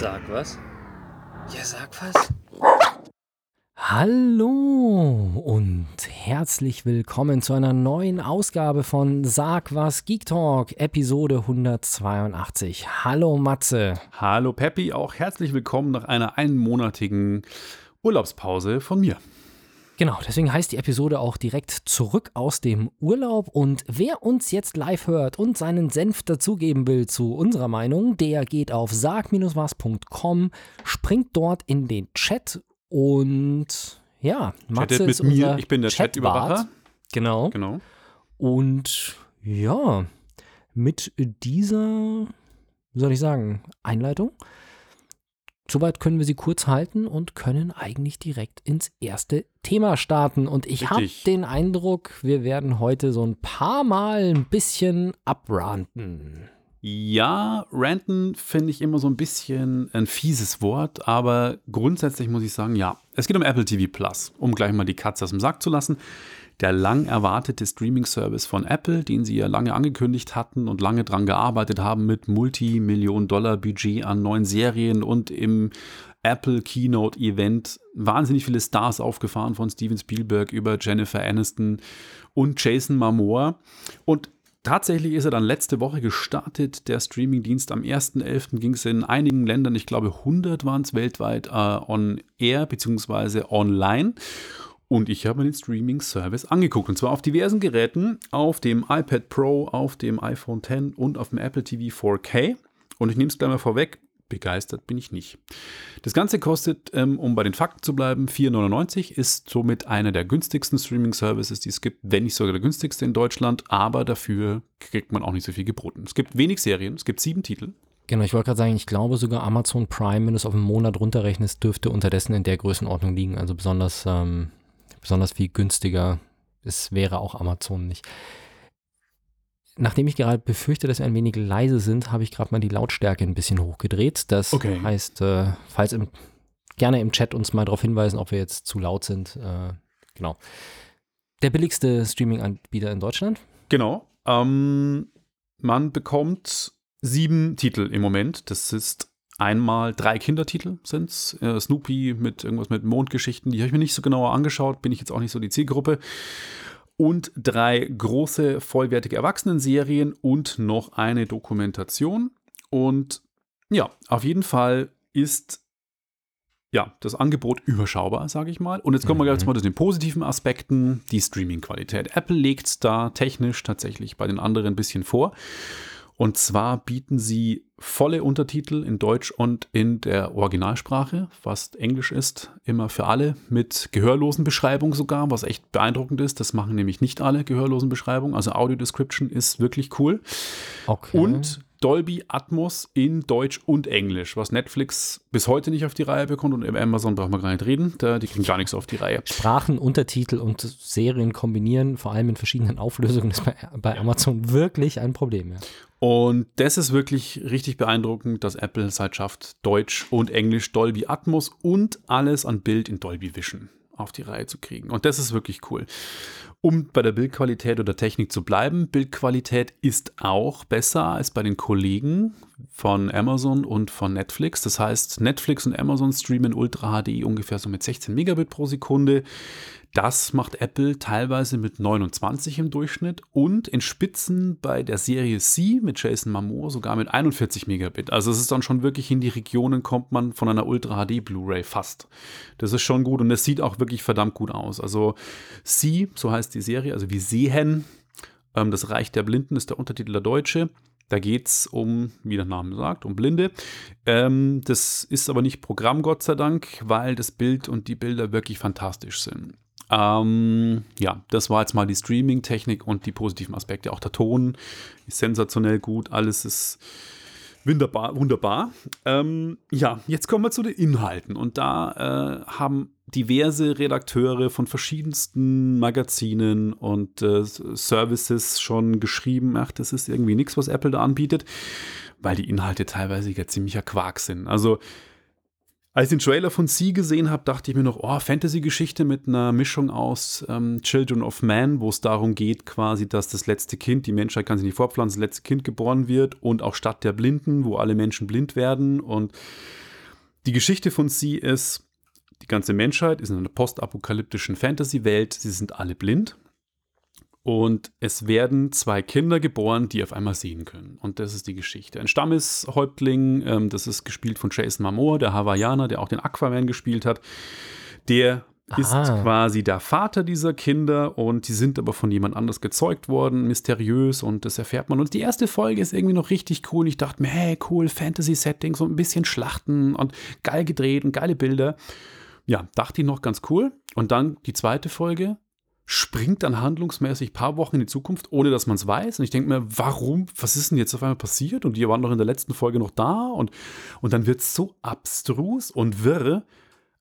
Sag was? Ja, sag was. Hallo und herzlich willkommen zu einer neuen Ausgabe von Sag was Geek Talk, Episode 182. Hallo Matze. Hallo Peppi, auch herzlich willkommen nach einer einmonatigen Urlaubspause von mir. Genau, deswegen heißt die Episode auch direkt zurück aus dem Urlaub. Und wer uns jetzt live hört und seinen Senf dazugeben will zu unserer Meinung, der geht auf sag-was.com, springt dort in den Chat und ja, Matze Chattet ist mit mir. Ich bin der Chatüberwacher. Genau. Genau. Und ja, mit dieser, wie soll ich sagen, Einleitung Soweit können wir sie kurz halten und können eigentlich direkt ins erste Thema starten. Und ich habe den Eindruck, wir werden heute so ein paar Mal ein bisschen abranten. Ja, ranten finde ich immer so ein bisschen ein fieses Wort, aber grundsätzlich muss ich sagen, ja. Es geht um Apple TV Plus, um gleich mal die Katze aus dem Sack zu lassen der lang erwartete Streaming-Service von Apple, den sie ja lange angekündigt hatten und lange dran gearbeitet haben mit Multimillion-Dollar-Budget an neuen Serien und im Apple Keynote Event wahnsinnig viele Stars aufgefahren von Steven Spielberg über Jennifer Aniston und Jason Momoa. Und Tatsächlich ist er dann letzte Woche gestartet, der Streamingdienst. Am 1.11. ging es in einigen Ländern, ich glaube 100 waren es weltweit, äh, on air bzw. online. Und ich habe den Streaming-Service angeguckt. Und zwar auf diversen Geräten, auf dem iPad Pro, auf dem iPhone X und auf dem Apple TV 4K. Und ich nehme es gleich mal vorweg, begeistert bin ich nicht. Das Ganze kostet, ähm, um bei den Fakten zu bleiben, 4,99, ist somit einer der günstigsten Streaming-Services, die es gibt, wenn nicht sogar der günstigste in Deutschland, aber dafür kriegt man auch nicht so viel geboten. Es gibt wenig Serien, es gibt sieben Titel. Genau, ich wollte gerade sagen, ich glaube sogar Amazon Prime, wenn du es auf einen Monat runterrechnest, dürfte unterdessen in der Größenordnung liegen. Also besonders ähm, besonders viel günstiger. Es wäre auch Amazon nicht. Nachdem ich gerade befürchte, dass wir ein wenig leise sind, habe ich gerade mal die Lautstärke ein bisschen hochgedreht. Das okay. heißt, äh, falls im, gerne im Chat uns mal darauf hinweisen, ob wir jetzt zu laut sind. Äh, genau. Der billigste Streaming-Anbieter in Deutschland? Genau. Ähm, man bekommt sieben Titel im Moment. Das ist einmal drei Kindertitel sind es. Äh, Snoopy mit irgendwas mit Mondgeschichten, die habe ich mir nicht so genauer angeschaut, bin ich jetzt auch nicht so die Zielgruppe. Und drei große, vollwertige Erwachsenenserien und noch eine Dokumentation. Und ja, auf jeden Fall ist ja, das Angebot überschaubar, sage ich mal. Und jetzt kommen wir mhm. mal zu den positiven Aspekten, die Streaming-Qualität. Apple legt da technisch tatsächlich bei den anderen ein bisschen vor. Und zwar bieten sie volle Untertitel in Deutsch und in der Originalsprache, was Englisch ist, immer für alle, mit gehörlosen Beschreibung sogar, was echt beeindruckend ist. Das machen nämlich nicht alle gehörlosen Beschreibungen. Also Audio Description ist wirklich cool. Okay. Und Dolby Atmos in Deutsch und Englisch, was Netflix bis heute nicht auf die Reihe bekommt und über Amazon brauchen wir gar nicht reden, da, die kriegen gar nichts auf die Reihe. Sprachen, Untertitel und Serien kombinieren, vor allem in verschiedenen Auflösungen, ist bei, bei Amazon wirklich ein Problem. Ja. Und das ist wirklich richtig beeindruckend, dass Apple es halt schafft, Deutsch und Englisch Dolby Atmos und alles an Bild in Dolby Vision auf die Reihe zu kriegen. Und das ist wirklich cool. Um bei der Bildqualität oder Technik zu bleiben, Bildqualität ist auch besser als bei den Kollegen von Amazon und von Netflix. Das heißt, Netflix und Amazon streamen Ultra HD ungefähr so mit 16 Megabit pro Sekunde. Das macht Apple teilweise mit 29 im Durchschnitt und in Spitzen bei der Serie C mit Jason Momoa sogar mit 41 Megabit. Also es ist dann schon wirklich in die Regionen kommt man von einer Ultra HD Blu-ray fast. Das ist schon gut und es sieht auch wirklich verdammt gut aus. Also C, so heißt die Serie, also wie Sehen, ähm, das Reich der Blinden ist der Untertitel der Deutsche. Da geht es um, wie der Name sagt, um Blinde. Ähm, das ist aber nicht Programm, Gott sei Dank, weil das Bild und die Bilder wirklich fantastisch sind. Ähm, ja, das war jetzt mal die Streaming-Technik und die positiven Aspekte. Auch der Ton ist sensationell gut, alles ist wunderbar. wunderbar. Ähm, ja, jetzt kommen wir zu den Inhalten und da äh, haben diverse Redakteure von verschiedensten Magazinen und äh, Services schon geschrieben, ach, das ist irgendwie nichts, was Apple da anbietet, weil die Inhalte teilweise ja ziemlicher Quark sind. Also als ich den Trailer von Sie gesehen habe, dachte ich mir noch, oh, Fantasy-Geschichte mit einer Mischung aus ähm, Children of Man, wo es darum geht, quasi, dass das letzte Kind, die Menschheit kann sich nicht fortpflanzen, das letzte Kind geboren wird und auch Stadt der Blinden, wo alle Menschen blind werden und Die Geschichte von sie ist, die ganze Menschheit ist in einer postapokalyptischen Fantasy-Welt. Sie sind alle blind. Und es werden zwei Kinder geboren, die auf einmal sehen können. Und das ist die Geschichte. Ein Stammeshäuptling, ähm, das ist gespielt von Jason Momoa, der Hawaiianer, der auch den Aquaman gespielt hat. Der ist Aha. quasi der Vater dieser Kinder und die sind aber von jemand anders gezeugt worden, mysteriös und das erfährt man. Und die erste Folge ist irgendwie noch richtig cool. Ich dachte mir, hey, cool, Fantasy-Setting, so ein bisschen Schlachten und geil gedreht und geile Bilder. Ja, dachte ich noch ganz cool. Und dann die zweite Folge springt dann handlungsmäßig ein paar Wochen in die Zukunft, ohne dass man es weiß. Und ich denke mir, warum, was ist denn jetzt auf einmal passiert? Und die waren doch in der letzten Folge noch da. Und, und dann wird es so abstrus und wirr.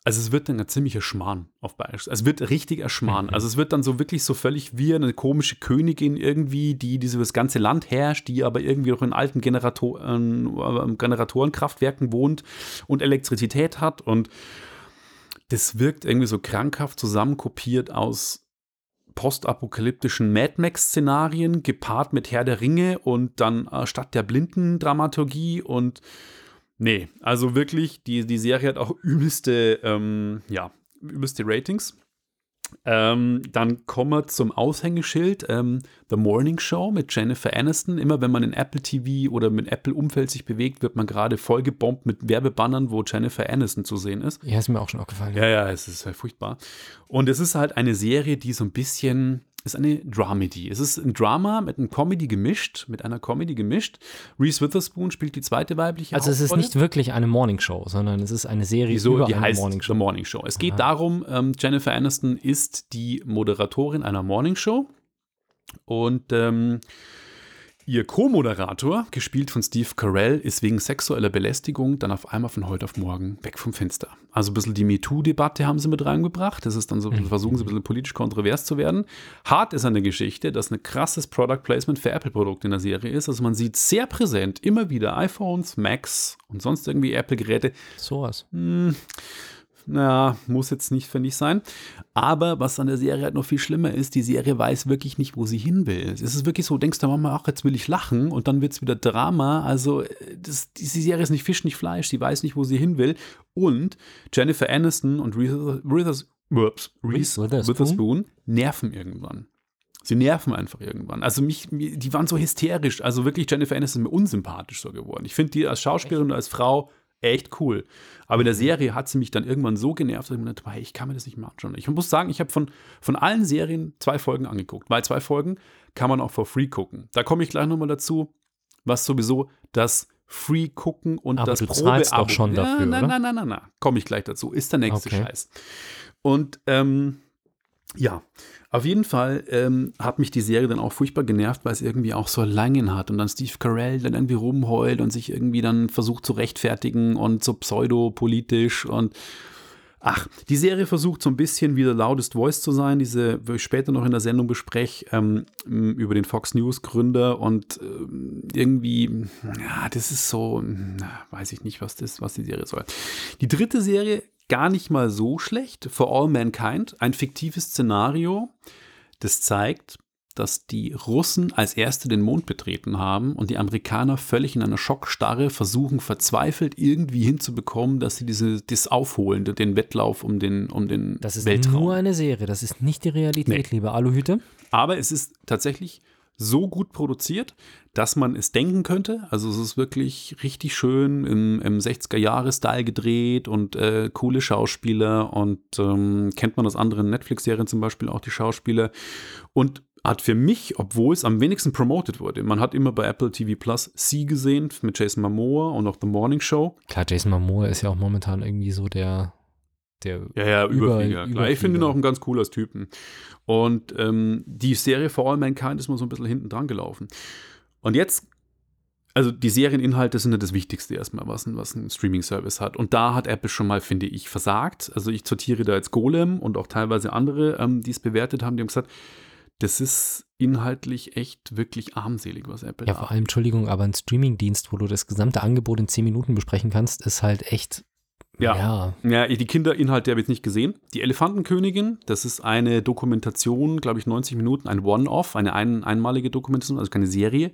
Also es wird dann ein ziemlicher Schmarrn auf Bayerisch. Es wird richtig erschmarrn. Also es wird dann so wirklich so völlig wie eine komische Königin irgendwie, die, die so das ganze Land herrscht, die aber irgendwie noch in alten Generatoren, äh, Generatorenkraftwerken wohnt und Elektrizität hat. Und das wirkt irgendwie so krankhaft zusammenkopiert aus postapokalyptischen Mad Max-Szenarien, gepaart mit Herr der Ringe und dann äh, statt der Blindendramaturgie und nee, also wirklich, die, die Serie hat auch übelste, ähm, ja, übelste Ratings. Ähm, dann kommen wir zum Aushängeschild ähm, The Morning Show mit Jennifer Aniston. Immer wenn man in Apple TV oder mit Apple-Umfeld sich bewegt, wird man gerade vollgebombt mit Werbebannern, wo Jennifer Aniston zu sehen ist. Ja, ist mir auch schon aufgefallen. Ja, ja, es ist halt furchtbar. Und es ist halt eine Serie, die so ein bisschen ist eine Dramedy. Es ist ein Drama mit einem Comedy gemischt, mit einer Comedy gemischt. Reese Witherspoon spielt die zweite weibliche Also es ist nicht wirklich eine Morningshow, sondern es ist eine Serie Wieso? über Die eine heißt Morningshow. The Morning Show. Es geht darum, ähm, Jennifer Aniston ist die Moderatorin einer Morning Show und ähm, ihr Co-Moderator, gespielt von Steve Carell, ist wegen sexueller Belästigung dann auf einmal von heute auf morgen weg vom Fenster. Also ein bisschen die MeToo-Debatte haben sie mit reingebracht. Das ist dann so, versuchen sie ein bisschen politisch kontrovers zu werden. Hart ist an der Geschichte, dass ein krasses Product Placement für Apple-Produkte in der Serie ist. Also man sieht sehr präsent immer wieder iPhones, Macs und sonst irgendwie Apple-Geräte Sowas. Na, muss jetzt nicht, finde ich, sein. Aber was an der Serie halt noch viel schlimmer ist, die Serie weiß wirklich nicht, wo sie hin will. Es ist wirklich so, denkst du Mama, ach, jetzt will ich lachen und dann wird es wieder Drama. Also, äh, das, diese Serie ist nicht Fisch, nicht Fleisch. Sie weiß nicht, wo sie hin will. Und Jennifer Aniston und Reese, Reese, Witherspoon? Nerven irgendwann. Sie nerven einfach irgendwann. Also mich, die waren so hysterisch. Also wirklich, Jennifer Aniston ist mir unsympathisch so geworden. Ich finde die als Schauspielerin und als Frau echt cool. Aber in der Serie hat sie mich dann irgendwann so genervt, dass ich mir dachte, hey, ich kann mir das nicht mehr anschauen. Ich muss sagen, ich habe von, von allen Serien zwei Folgen angeguckt, weil zwei Folgen kann man auch for free gucken. Da komme ich gleich nochmal dazu, was sowieso das Free gucken und Aber das du zahlst Probeabo. doch schon dafür, nein, nein, nein, nein, nein. Komme ich gleich dazu. Ist der nächste. Scheiß. Und ähm, ja, auf jeden Fall ähm, hat mich die Serie dann auch furchtbar genervt, weil es irgendwie auch so Längen hat und dann Steve Carell dann irgendwie rumheult und sich irgendwie dann versucht zu rechtfertigen und so pseudopolitisch und ach, die Serie versucht so ein bisschen wie der Loudest Voice zu sein, diese, wo ich später noch in der Sendung bespreche, ähm, über den Fox News Gründer und ähm, irgendwie, ja, das ist so, na, weiß ich nicht, was das, was die Serie soll. Die dritte Serie gar nicht mal so schlecht. For All Mankind, ein fiktives Szenario, das zeigt, dass die Russen als erste den Mond betreten haben und die Amerikaner völlig in einer Schockstarre versuchen, verzweifelt irgendwie hinzubekommen, dass sie diese, das aufholen, den Wettlauf um den, um den Das ist Weltraum. nur eine Serie, das ist nicht die Realität, Nee. liebe Aluhüte. Aber es ist tatsächlich so gut produziert, dass man es denken könnte. Also es ist wirklich richtig schön im, im 60er-Jahre-Style gedreht und äh, coole Schauspieler und ähm, kennt man aus anderen Netflix-Serien zum Beispiel auch die Schauspieler und hat für mich, obwohl es am wenigsten promoted wurde, man hat immer bei Apple TV Plus Sie gesehen mit Jason Momoa und auch The Morning Show. Klar, Jason Momoa ist ja auch momentan irgendwie so der, der Ja, ja, Über- Überflieger. Ich finde ihn Überflieger. auch ein ganz cooler Typen. Und ähm, die Serie For All Mankind ist mal so ein bisschen hinten dran gelaufen. Und jetzt, also die Serieninhalte sind ja das Wichtigste erstmal, was ein, was ein Streaming-Service hat. Und da hat Apple schon mal, finde ich, versagt. Also ich sortiere da jetzt Golem und auch teilweise andere, ähm, die es bewertet haben, die haben gesagt, das ist inhaltlich echt wirklich armselig, was Apple Ja, vor allem, Entschuldigung, aber ein Streamingdienst, wo du das gesamte Angebot in 10 Minuten besprechen kannst, ist halt echt. Ja. ja. Ja, die Kinderinhalte habe ich nicht gesehen. Die Elefantenkönigin, das ist eine Dokumentation, glaube ich, 90 Minuten, ein One-Off, eine ein, einmalige Dokumentation, also keine Serie.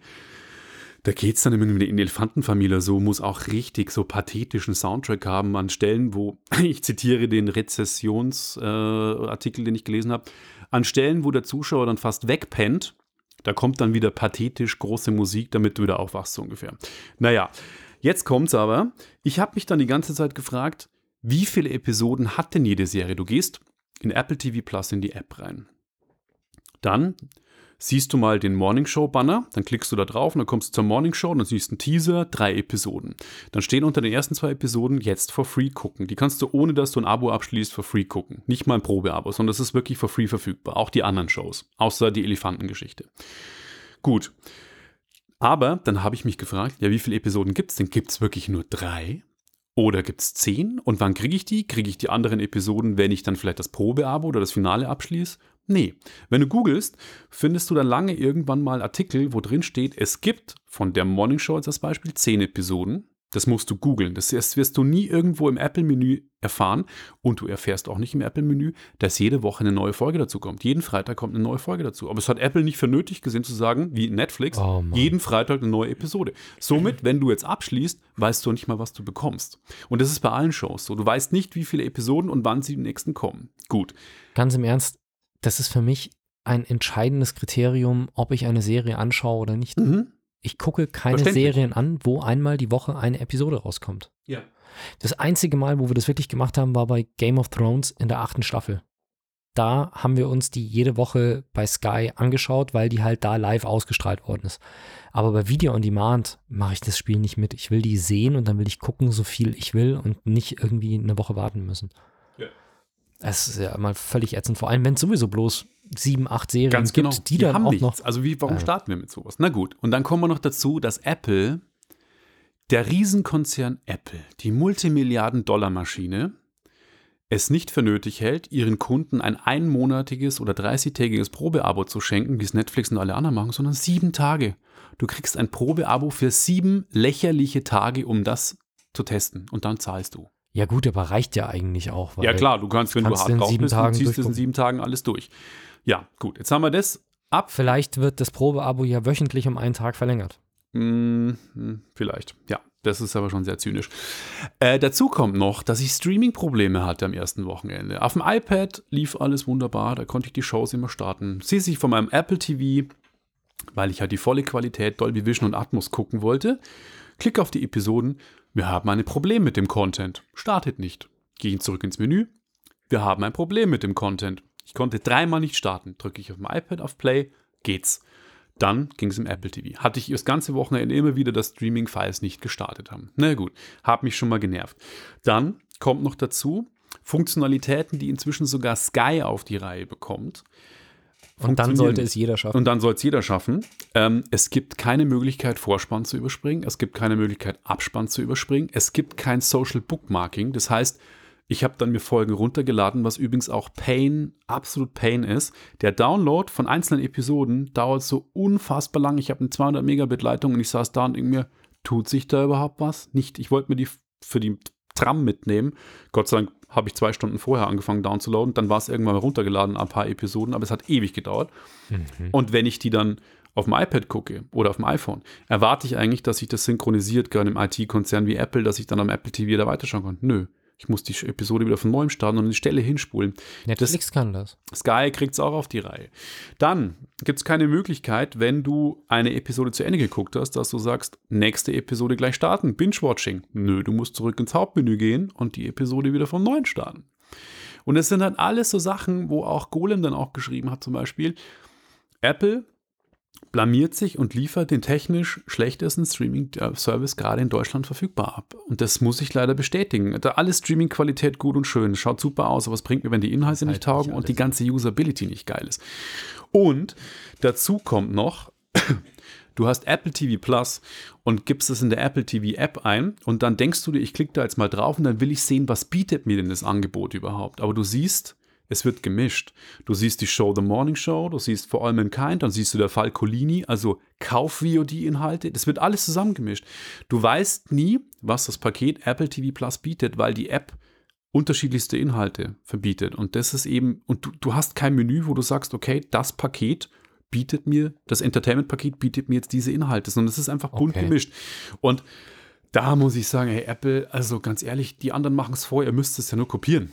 Da geht es dann immer mit der Elefantenfamilie so, muss auch richtig so pathetischen Soundtrack haben an Stellen, wo, ich zitiere den Rezessionsartikel, äh, den ich gelesen habe, an Stellen, wo der Zuschauer dann fast wegpennt, da kommt dann wieder pathetisch große Musik, damit du wieder aufwachst, so ungefähr. Naja, jetzt kommt's aber. Ich habe mich dann die ganze Zeit gefragt, wie viele Episoden hat denn jede Serie? Du gehst in Apple TV Plus in die App rein. Dann siehst du mal den Morning Show Banner, dann klickst du da drauf und dann kommst du zur Morning Show und dann siehst du einen Teaser, drei Episoden. Dann stehen unter den ersten zwei Episoden jetzt for free gucken. Die kannst du ohne dass du ein Abo abschließt for free gucken. Nicht mal ein Probeabo, sondern das ist wirklich for free verfügbar. Auch die anderen Shows, außer die Elefantengeschichte. Gut. Aber dann habe ich mich gefragt, ja, wie viele Episoden gibt es denn? Gibt es wirklich nur drei? Oder gibt es zehn? Und wann kriege ich die? Kriege ich die anderen Episoden, wenn ich dann vielleicht das Probeabo oder das Finale abschließe? Nee. Wenn du googelst, findest du dann lange irgendwann mal Artikel, wo drin steht, es gibt von der Morning Show als Beispiel zehn Episoden. Das musst du googeln. Das wirst du nie irgendwo im Apple-Menü erfahren. Und du erfährst auch nicht im Apple-Menü, dass jede Woche eine neue Folge dazu kommt. Jeden Freitag kommt eine neue Folge dazu. Aber es hat Apple nicht für nötig gesehen zu sagen, wie Netflix, oh jeden Freitag eine neue Episode. Somit, wenn du jetzt abschließt, weißt du nicht mal, was du bekommst. Und das ist bei allen Shows so. Du weißt nicht, wie viele Episoden und wann sie im nächsten kommen. Gut. Ganz im Ernst, das ist für mich ein entscheidendes Kriterium, ob ich eine Serie anschaue oder nicht. Mhm. Ich gucke keine Serien an, wo einmal die Woche eine Episode rauskommt. Ja. Das einzige Mal, wo wir das wirklich gemacht haben, war bei Game of Thrones in der achten Staffel. Da haben wir uns die jede Woche bei Sky angeschaut, weil die halt da live ausgestrahlt worden ist. Aber bei Video on Demand mache ich das Spiel nicht mit. Ich will die sehen und dann will ich gucken, so viel ich will und nicht irgendwie eine Woche warten müssen. Ja. Es ist ja mal völlig ätzend, vor allem wenn es sowieso bloß sieben, acht Serien Ganz gibt, genau. die, die dann haben auch nichts. noch. Also wie, warum äh, starten wir mit sowas? Na gut, und dann kommen wir noch dazu, dass Apple, der Riesenkonzern Apple, die Multimilliarden-Dollar-Maschine, es nicht für nötig hält, ihren Kunden ein einmonatiges oder 30-tägiges Probeabo zu schenken, wie es Netflix und alle anderen machen, sondern sieben Tage. Du kriegst ein Probeabo für sieben lächerliche Tage, um das zu testen. Und dann zahlst du. Ja, gut, aber reicht ja eigentlich auch. ja, klar, du kannst, wenn kannst du hart drauf bist, Tagen ziehst es in sieben Tagen alles durch. Ja, gut, jetzt haben wir das ab. Vielleicht wird das Probeabo ja wöchentlich um einen Tag verlängert. Hm, vielleicht, ja. Das ist aber schon sehr zynisch. Äh, dazu kommt noch, dass ich Streaming-Probleme hatte am ersten Wochenende. Auf dem iPad lief alles wunderbar, da konnte ich die Shows immer starten. Sehe ich von meinem Apple TV, weil ich halt die volle Qualität Dolby Vision und Atmos gucken wollte. Klicke auf die Episoden. Wir haben ein Problem mit dem Content. Startet nicht. Gehe zurück ins Menü. Wir haben ein Problem mit dem Content. Ich konnte dreimal nicht starten. Drücke ich auf dem iPad auf Play, geht's. Dann ging es im Apple TV. Hatte ich das ganze Wochenende immer wieder, dass Streaming-Files nicht gestartet haben. Na gut, hat mich schon mal genervt. Dann kommt noch dazu Funktionalitäten, die inzwischen sogar Sky auf die Reihe bekommt. Und dann sollte es jeder schaffen. Und dann soll es jeder schaffen. Ähm, es gibt keine Möglichkeit, Vorspann zu überspringen. Es gibt keine Möglichkeit, Abspann zu überspringen. Es gibt kein Social Bookmarking. Das heißt, ich habe dann mir Folgen runtergeladen, was übrigens auch Pain, absolut Pain ist. Der Download von einzelnen Episoden dauert so unfassbar lang. Ich habe eine 200 Megabit Leitung und ich saß da und denke mir, tut sich da überhaupt was? Nicht. Ich wollte mir die für die Tram mitnehmen. Gott sei Dank habe ich zwei Stunden vorher angefangen downzuladen. Dann war es irgendwann mal runtergeladen, ein paar Episoden, aber es hat ewig gedauert. Mhm. Und wenn ich die dann auf dem iPad gucke oder auf dem iPhone, erwarte ich eigentlich, dass sich das synchronisiert, gerade im IT-Konzern wie Apple, dass ich dann am Apple TV da weiterschauen kann. Nö. Ich muss die Episode wieder von neuem starten und die Stelle hinspulen. Netflix das, kann das. Sky kriegt es auch auf die Reihe. Dann gibt es keine Möglichkeit, wenn du eine Episode zu Ende geguckt hast, dass du sagst, nächste Episode gleich starten. Binge-Watching. Nö, du musst zurück ins Hauptmenü gehen und die Episode wieder von neuem starten. Und es sind dann alles so Sachen, wo auch Golem dann auch geschrieben hat, zum Beispiel, Apple blamiert sich und liefert den technisch schlechtesten Streaming-Service gerade in Deutschland verfügbar ab. Und das muss ich leider bestätigen. Da alles Streaming-Qualität gut und schön, schaut super aus, aber es bringt mir, wenn die Inhalte nicht taugen nicht und die ganze Usability nicht geil ist. Und dazu kommt noch, du hast Apple TV Plus und gibst es in der Apple TV App ein und dann denkst du dir, ich klicke da jetzt mal drauf und dann will ich sehen, was bietet mir denn das Angebot überhaupt. Aber du siehst, es wird gemischt. Du siehst die Show The Morning Show, du siehst For All Mankind, dann siehst du der Fall Colini, also Kauf-VOD-Inhalte. Das wird alles zusammengemischt. Du weißt nie, was das Paket Apple TV Plus bietet, weil die App unterschiedlichste Inhalte verbietet. Und das ist eben, und du, du hast kein Menü, wo du sagst, okay, das Paket bietet mir, das Entertainment-Paket bietet mir jetzt diese Inhalte, sondern es ist einfach bunt Okay. gemischt. Und da muss ich sagen, hey Apple, also ganz ehrlich, die anderen machen es vor, ihr müsst es ja nur kopieren.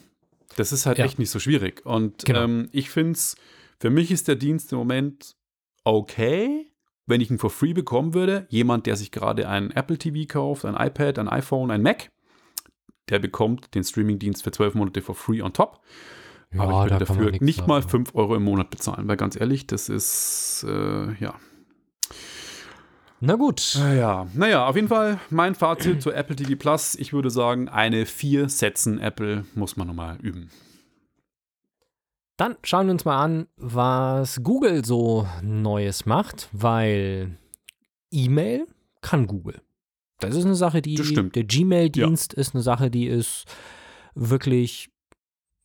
Das ist halt Ja. echt nicht so schwierig. Und Genau. ähm, ich finde es, für mich ist der Dienst im Moment okay, wenn ich ihn for free bekommen würde. Jemand, der sich gerade ein Apple TV kauft, ein iPad, ein iPhone, ein Mac, der bekommt den Streaming-Dienst für 12 Monate for free on top. Ja, Aber ich würde da dafür nicht mal sagen. 5 Euro im Monat bezahlen, weil ganz ehrlich, das ist, äh, ja. Na gut. Naja, naja, auf jeden Fall mein Fazit zu Apple TV Plus. Ich würde sagen, eine 4 Sätzen Apple muss man nochmal üben. Dann schauen wir uns mal an, was Google so Neues macht, weil E-Mail kann Google. Das ist eine Sache, die der Gmail-Dienst ist eine Sache, die ist wirklich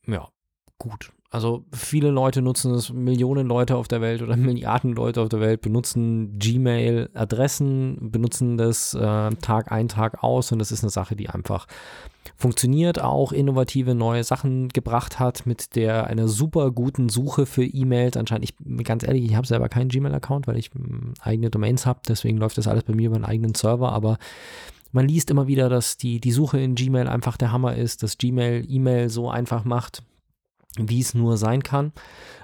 ja gut. Also viele Leute nutzen es, Millionen Leute auf der Welt oder Milliarden Leute auf der Welt benutzen Gmail-Adressen, benutzen das äh, Tag ein, Tag aus und das ist eine Sache, die einfach funktioniert, auch innovative neue Sachen gebracht hat mit der einer super guten Suche für E-Mails. Anscheinend, ich ganz ehrlich, ich habe selber keinen Gmail-Account, weil ich mm, eigene Domains habe, deswegen läuft das alles bei mir über einen eigenen Server, aber man liest immer wieder, dass die, die Suche in Gmail einfach der Hammer ist, dass Gmail E-Mail so einfach macht, wie es nur sein kann.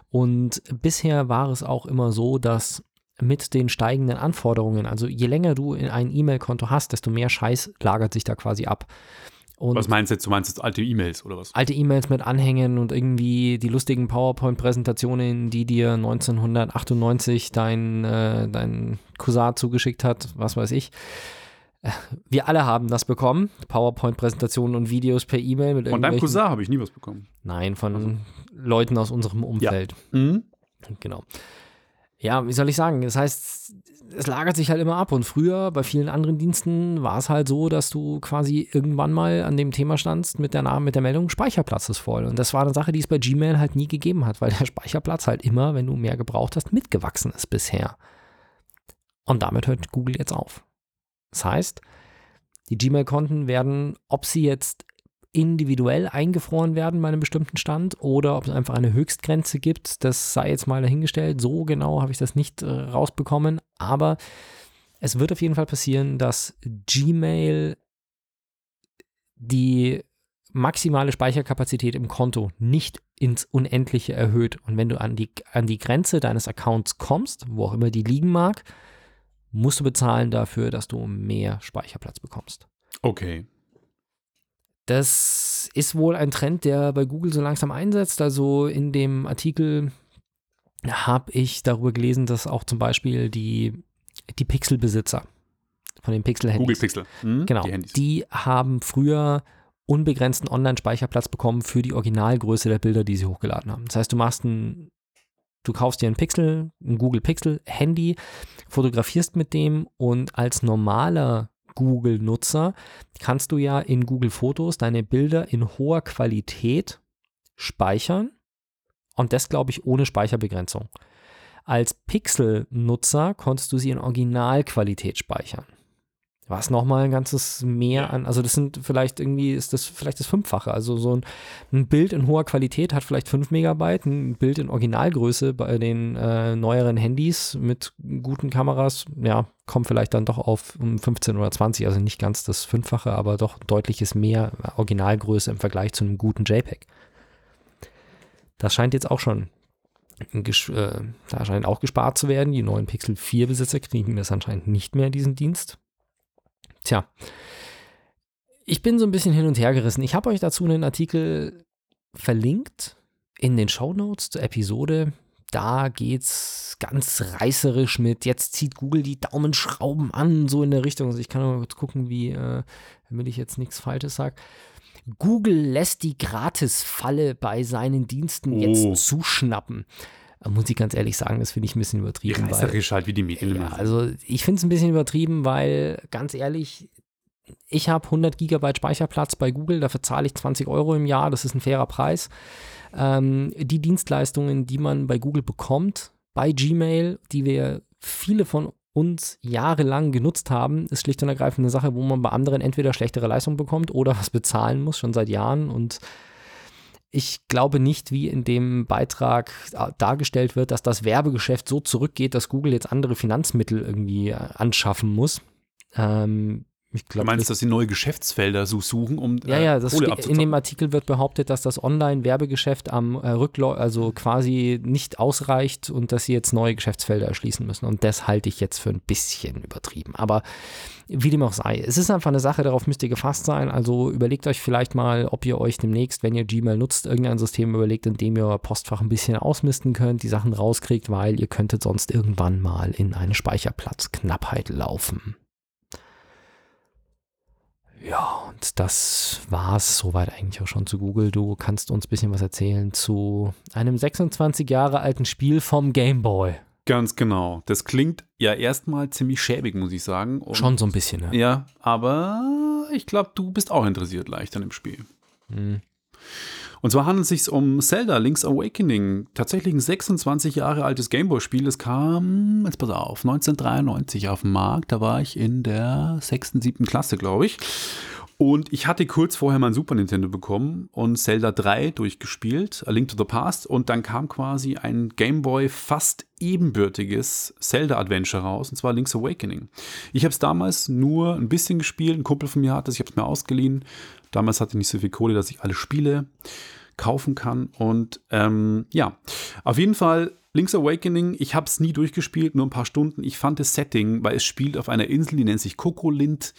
Und bisher war es auch immer so, dass mit den steigenden Anforderungen, also je länger du in ein E-Mail-Konto hast, desto mehr Scheiß lagert sich da quasi ab. Und Was meinst du jetzt? Du meinst jetzt alte E-Mails oder was? alte E-Mails mit Anhängen und irgendwie die lustigen PowerPoint-Präsentationen, die dir 1998 dein, äh, dein Cousin zugeschickt hat, was weiß ich. Wir alle haben das bekommen, PowerPoint-Präsentationen und Videos per E-Mail mit Von deinem Cousin habe ich nie was bekommen. Nein, von Also- Leuten aus unserem Umfeld. Mhm. Genau. Ja, wie soll ich sagen? Das heißt, es lagert sich halt immer ab. Und früher bei vielen anderen Diensten war es halt so, dass du quasi irgendwann mal an dem Thema standst mit der, Namen, mit der Meldung, Speicherplatz ist voll. Und das war eine Sache, die es bei Gmail halt nie gegeben hat, weil der Speicherplatz halt immer, wenn du mehr gebraucht hast, mitgewachsen ist bisher. Und damit hört Google jetzt auf. Das heißt, die Gmail-Konten werden, ob sie jetzt individuell eingefroren werden bei einem bestimmten Stand oder ob es einfach eine Höchstgrenze gibt, das sei jetzt mal dahingestellt. So genau habe ich das nicht äh, rausbekommen, aber es wird auf jeden Fall passieren, dass Gmail die maximale Speicherkapazität im Konto nicht ins Unendliche erhöht. Und wenn du an die, an die Grenze deines Accounts kommst, wo auch immer die liegen mag, musst du bezahlen dafür, dass du mehr Speicherplatz bekommst. Okay. Das ist wohl ein Trend, der bei Google so langsam einsetzt. Also in dem Artikel habe ich darüber gelesen, dass auch zum Beispiel die, die Pixel-Besitzer von den Pixel-Handys, Google Pixel. Mhm. genau, Die die haben früher unbegrenzten Online-Speicherplatz bekommen für die Originalgröße der Bilder, die sie hochgeladen haben. Das heißt, du machst ein, du kaufst dir ein Pixel, ein Google Pixel Handy, fotografierst mit dem und als normaler Google-Nutzer kannst du ja in Google Fotos deine Bilder in hoher Qualität speichern und das, glaube ich, ohne Speicherbegrenzung. Als Pixel-Nutzer konntest du sie in Originalqualität speichern. Was nochmal ein ganzes Mehr Ja. an, also das sind vielleicht irgendwie, ist das vielleicht das Fünffache. Also so ein, ein Bild in hoher Qualität hat vielleicht 5 Megabyte, ein Bild in Originalgröße bei den äh, neueren Handys mit guten Kameras, ja, kommt vielleicht dann doch auf um 15 oder 20, also nicht ganz das Fünffache, aber doch deutliches mehr Originalgröße im Vergleich zu einem guten JPEG. Das scheint jetzt auch schon, äh, da scheint auch gespart zu werden. Die neuen Pixel 4 Besitzer kriegen das anscheinend nicht mehr, diesen Dienst. Tja, ich bin so ein bisschen hin und her gerissen. Ich habe euch dazu einen Artikel verlinkt in den Show Notes zur Episode. Da geht's ganz reißerisch mit, jetzt zieht Google die Daumenschrauben an, so in der Richtung. Also ich kann mal kurz gucken, wie, äh, damit ich jetzt nichts Falsches sage. Google lässt die Gratisfalle bei seinen Diensten Oh. jetzt zuschnappen. Muss ich ganz ehrlich sagen, das finde ich ein bisschen übertrieben. reißerisch halt, wie die Medien ja, also ich finde es ein bisschen übertrieben, weil ganz ehrlich, ich habe 100 Gigabyte Speicherplatz bei Google, dafür zahle ich 20 Euro im Jahr, das ist ein fairer Preis. Ähm, die Dienstleistungen, die man bei Google bekommt, bei Gmail, die wir viele von uns jahrelang genutzt haben, ist schlicht und ergreifend eine Sache, wo man bei anderen entweder schlechtere Leistung bekommt oder was bezahlen muss, schon seit Jahren. Und ich glaube nicht, wie in dem Beitrag dargestellt wird, dass das Werbegeschäft so zurückgeht, dass Google jetzt andere Finanzmittel irgendwie äh, anschaffen muss. Ähm, ich glaub, du meinst, dass sie neue Geschäftsfelder so suchen, um ja, ja, das Kohle in dem Artikel wird behauptet, dass das Online-Werbegeschäft am äh, Rücklauf, also quasi nicht ausreicht und dass sie jetzt neue Geschäftsfelder erschließen müssen. Und das halte ich jetzt für ein bisschen übertrieben. Aber wie dem auch sei, es ist einfach eine Sache, darauf müsst ihr gefasst sein. Also überlegt euch vielleicht mal, ob ihr euch demnächst, wenn ihr Gmail nutzt, irgendein System überlegt, in dem ihr euer Postfach ein bisschen ausmisten könnt, die Sachen rauskriegt, weil ihr könntet sonst irgendwann mal in eine Speicherplatzknappheit laufen. Ja, und das war es soweit eigentlich auch schon zu Google. Du kannst uns ein bisschen was erzählen zu einem 26 Jahre alten Spiel vom Game Boy. Ganz genau. Das klingt ja erstmal ziemlich schäbig, muss ich sagen. Und schon so ein bisschen, ne? Ja, aber ich glaube, du bist auch interessiert leicht an dem Spiel. Hm. Und zwar handelt es sich um Zelda Link's Awakening. Tatsächlich ein 26 Jahre altes Gameboy-Spiel. Das kam, jetzt pass auf, 1993 auf den Markt. Da war ich in der 6., 7. Klasse, glaube ich. Und ich hatte kurz vorher mein Super Nintendo bekommen und Zelda 3 durchgespielt, A Link to the Past. Und dann kam quasi ein Game Boy fast ebenbürtiges Zelda-Adventure raus, und zwar Link's Awakening. Ich habe es damals nur ein bisschen gespielt, ein Kumpel von mir hat es, ich habe es mir ausgeliehen. Damals hatte ich nicht so viel Kohle, dass ich alle Spiele kaufen kann. Und ähm, ja, auf jeden Fall Link's Awakening, ich habe es nie durchgespielt, nur ein paar Stunden. Ich fand das Setting, weil es spielt auf einer Insel, die nennt sich Kokolint.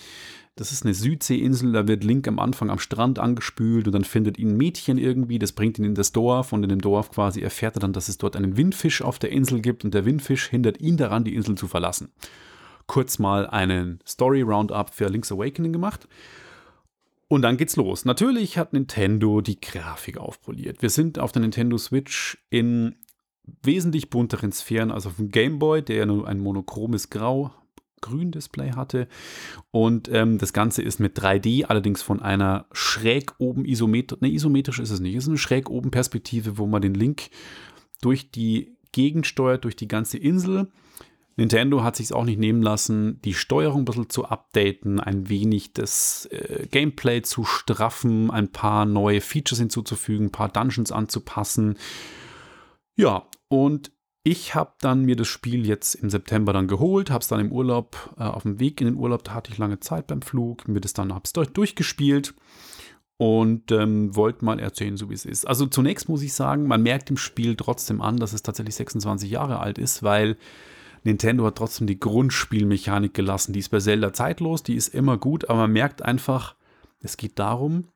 Das ist eine Südseeinsel, da wird Link am Anfang am Strand angespült und dann findet ihn ein Mädchen irgendwie, das bringt ihn in das Dorf und in dem Dorf quasi erfährt er dann, dass es dort einen Windfisch auf der Insel gibt und der Windfisch hindert ihn daran, die Insel zu verlassen. Kurz mal einen Story-Roundup für Link's Awakening gemacht. Und dann geht's los. Natürlich hat Nintendo die Grafik aufpoliert. Wir sind auf der Nintendo Switch in wesentlich bunteren Sphären als auf dem Game Boy, der ja nur ein monochromes Grau Grün-Display hatte. Und ähm, das Ganze ist mit 3D, allerdings von einer schräg oben isometrisch, ne, isometrisch ist es nicht, es ist eine schräg oben Perspektive, wo man den Link durch die Gegend steuert, durch die ganze Insel. Nintendo hat sich auch nicht nehmen lassen, die Steuerung ein bisschen zu updaten, ein wenig das äh, Gameplay zu straffen, ein paar neue Features hinzuzufügen, ein paar Dungeons anzupassen. Ja, und ich habe dann mir das Spiel jetzt im September dann geholt, habe es dann im Urlaub, äh, auf dem Weg in den Urlaub, da hatte ich lange Zeit beim Flug, mir das dann hab's durchgespielt und ähm, wollte mal erzählen, so wie es ist. Also zunächst muss ich sagen, man merkt im Spiel trotzdem an, dass es tatsächlich 26 Jahre alt ist, weil Nintendo hat trotzdem die Grundspielmechanik gelassen. Die ist bei Zelda zeitlos, die ist immer gut, aber man merkt einfach, es geht darum,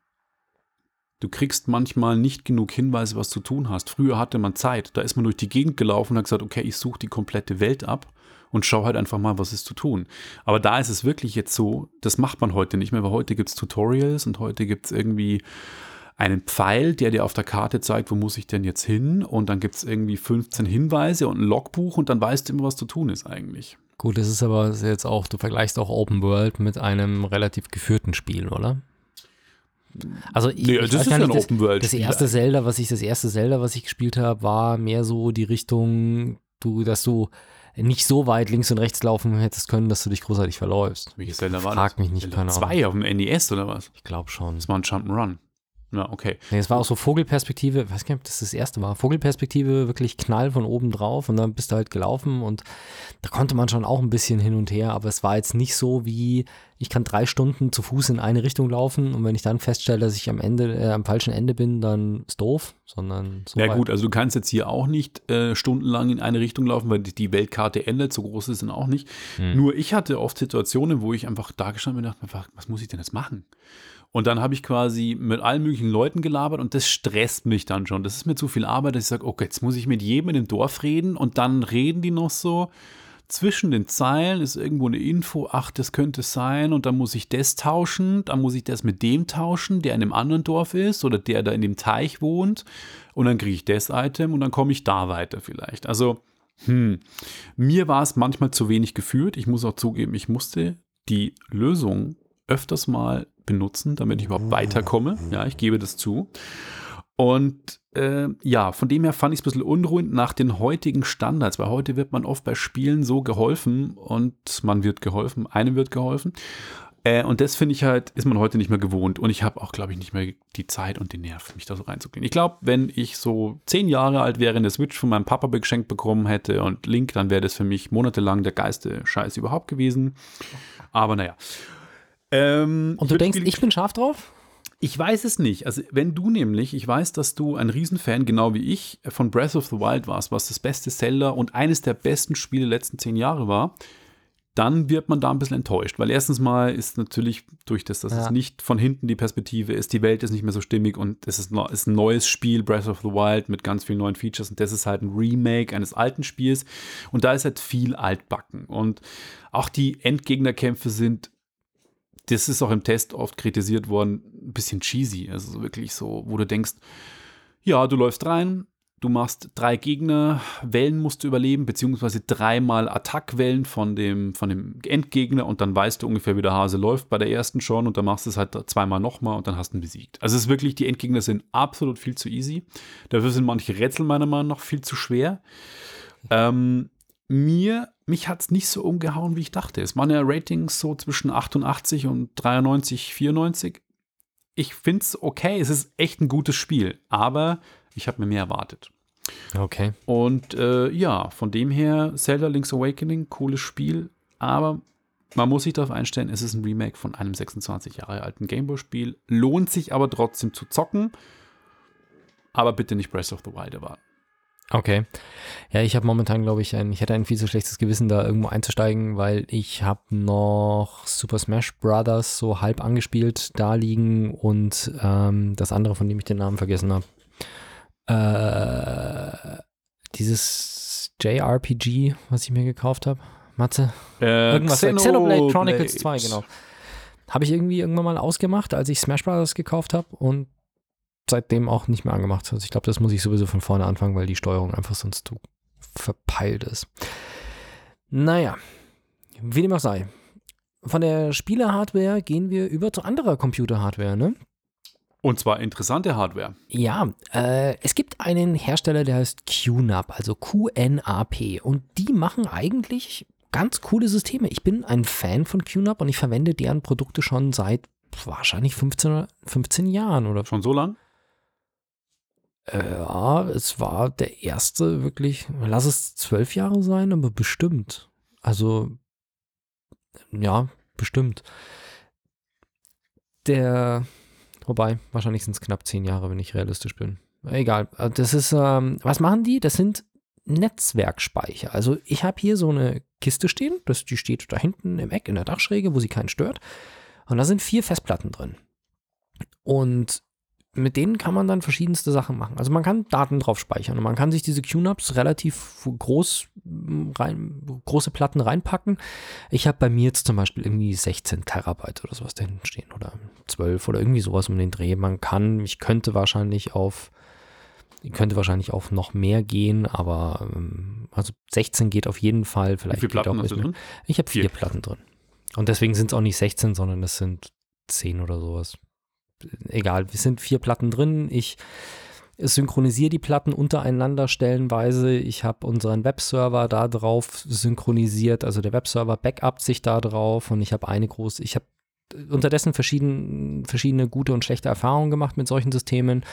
Du kriegst manchmal nicht genug Hinweise, was du tun hast. Früher hatte man Zeit. Da ist man durch die Gegend gelaufen und hat gesagt, okay, ich suche die komplette Welt ab und schau halt einfach mal, was ist zu tun. Aber da ist es wirklich jetzt so, das macht man heute nicht mehr, weil heute gibt es Tutorials und heute gibt es irgendwie einen Pfeil, der dir auf der Karte zeigt, wo muss ich denn jetzt hin? Und dann gibt es irgendwie 15 Hinweise und ein Logbuch und dann weißt du immer, was zu tun ist eigentlich. Gut, das ist aber jetzt auch, du vergleichst auch Open World mit einem relativ geführten Spiel, oder? Also ich, nee, das ich ist ja ein Open World. Das erste Zelda, was ich das erste Zelda, was ich gespielt habe, war mehr so die Richtung, du, dass du nicht so weit links und rechts laufen hättest können, dass du dich großartig verläufst. Welches Zelda war Frag das? mich nicht, keine Zwei auf dem NES oder was? Ich glaube schon. Das war ein Jump'n'Run. Ja, okay. Nee, es war auch so Vogelperspektive, ich weiß gar nicht, ob das das erste war. Vogelperspektive, wirklich Knall von oben drauf und dann bist du halt gelaufen und da konnte man schon auch ein bisschen hin und her, aber es war jetzt nicht so wie, ich kann drei Stunden zu Fuß in eine Richtung laufen und wenn ich dann feststelle, dass ich am Ende, äh, am falschen Ende bin, dann ist doof, sondern so. Ja, gut, also du kannst jetzt hier auch nicht äh, stundenlang in eine Richtung laufen, weil die Weltkarte endet, so groß ist es dann auch nicht. Hm. Nur ich hatte oft Situationen, wo ich einfach da gestanden bin und dachte, was muss ich denn jetzt machen? Und dann habe ich quasi mit allen möglichen Leuten gelabert und das stresst mich dann schon. Das ist mir zu viel Arbeit, dass ich sage, okay, jetzt muss ich mit jedem in dem Dorf reden und dann reden die noch so. Zwischen den Zeilen ist irgendwo eine Info, ach, das könnte sein und dann muss ich das tauschen, dann muss ich das mit dem tauschen, der in einem anderen Dorf ist oder der da in dem Teich wohnt und dann kriege ich das Item und dann komme ich da weiter vielleicht. Also, hm, mir war es manchmal zu wenig geführt. Ich muss auch zugeben, ich musste die Lösung öfters mal benutzen, damit ich überhaupt weiterkomme. Ja, ich gebe das zu. Und äh, ja, von dem her fand ich es ein bisschen unruhig nach den heutigen Standards, weil heute wird man oft bei Spielen so geholfen und man wird geholfen, einem wird geholfen. Äh, und das finde ich halt, ist man heute nicht mehr gewohnt. Und ich habe auch, glaube ich, nicht mehr die Zeit und den Nerv, mich da so reinzugehen. Ich glaube, wenn ich so zehn Jahre alt wäre, eine Switch von meinem Papa geschenkt bekommen hätte und Link, dann wäre das für mich monatelang der geilste Scheiß überhaupt gewesen. Aber naja. Ähm, Und du denkst, ich bin scharf drauf? Ich weiß es nicht. Also, wenn du nämlich, ich weiß, dass du ein Riesenfan, genau wie ich, von Breath of the Wild warst, was das beste Zelda und eines der besten Spiele der letzten zehn Jahre war, dann wird man da ein bisschen enttäuscht. Weil erstens mal ist natürlich durch das, dass Ja. es nicht von hinten die Perspektive ist, die Welt ist nicht mehr so stimmig und es ist, ist ein neues Spiel, Breath of the Wild, mit ganz vielen neuen Features und das ist halt ein Remake eines alten Spiels und da ist halt viel altbacken. Und auch die Endgegnerkämpfe sind das ist auch im Test oft kritisiert worden, ein bisschen cheesy. Also so wirklich so, wo du denkst, ja, du läufst rein, du machst drei Gegner, Wellen musst du überleben, beziehungsweise dreimal Attackwellen von dem, von dem Endgegner und dann weißt du ungefähr, wie der Hase läuft bei der ersten schon und dann machst du es halt zweimal nochmal und dann hast du ihn besiegt. Also es ist wirklich, die Endgegner sind absolut viel zu easy. Dafür sind manche Rätsel meiner Meinung nach viel zu schwer. Ähm, mir, mich hat es nicht so umgehauen, wie ich dachte. Es waren ja Ratings so zwischen 88 und 93, 94. Ich finde es okay, es ist echt ein gutes Spiel, aber ich habe mir mehr erwartet. Okay. Und äh, ja, von dem her, Zelda Link's Awakening, cooles Spiel, aber man muss sich darauf einstellen, es ist ein Remake von einem 26 Jahre alten Gameboy-Spiel, lohnt sich aber trotzdem zu zocken, aber bitte nicht Breath of the Wild erwarten. Okay. Ja, ich habe momentan, glaube ich, ein, ich hätte ein viel zu schlechtes Gewissen, da irgendwo einzusteigen, weil ich habe noch Super Smash Brothers so halb angespielt da liegen und ähm, das andere, von dem ich den Namen vergessen habe. Äh, dieses JRPG, was ich mir gekauft habe. Matze? Äh, Irgendwas. Xenoblade Chronicles Xenoblade. 2, genau. Habe ich irgendwie irgendwann mal ausgemacht, als ich Smash Brothers gekauft habe und seitdem auch nicht mehr angemacht. Also ich glaube, das muss ich sowieso von vorne anfangen, weil die Steuerung einfach sonst zu verpeilt ist. Naja, wie dem auch sei. Von der Spiele-Hardware gehen wir über zu anderer Computer-Hardware, ne? Und zwar interessante Hardware. Ja, äh, es gibt einen Hersteller, der heißt QNAP, also QNAP. Und die machen eigentlich ganz coole Systeme. Ich bin ein Fan von QNAP und ich verwende deren Produkte schon seit wahrscheinlich 15, oder 15 Jahren oder Schon so lang? Äh, ja, es war der erste wirklich, lass es zwölf Jahre sein, aber bestimmt. Also, ja, bestimmt. Der, wobei, wahrscheinlich sind es knapp zehn Jahre, wenn ich realistisch bin. Egal, äh, das ist, ähm, was machen die? Das sind Netzwerkspeicher. Also ich habe hier so eine Kiste stehen, das, die steht da hinten im Eck in der Dachschräge, wo sie keinen stört. Und da sind vier Festplatten drin. Und mit denen kann man dann verschiedenste Sachen machen. Also man kann Daten drauf speichern und man kann sich diese QNAPs relativ groß rein, große Platten reinpacken. Ich habe bei mir jetzt zum Beispiel irgendwie 16 Terabyte oder sowas da hinten stehen oder 12 oder irgendwie sowas um den Dreh. Man kann, ich könnte wahrscheinlich auf, ich könnte wahrscheinlich auf noch mehr gehen, aber ähm, also 16 geht auf jeden Fall. Wie Vielleicht viele geht auch Platten hast du drin? Ich habe vier. Vier. Platten drin. Und deswegen sind es auch nicht 16, sondern es sind 10 oder sowas. Egal, es sind vier Platten drin. Ich synchronisiere die Platten untereinander stellenweise. Ich habe unseren Webserver da drauf synchronisiert. Also der Webserver backupt sich da drauf und ich habe eine große, ich habe unterdessen verschieden, verschiedene gute und schlechte Erfahrungen gemacht mit solchen Systemen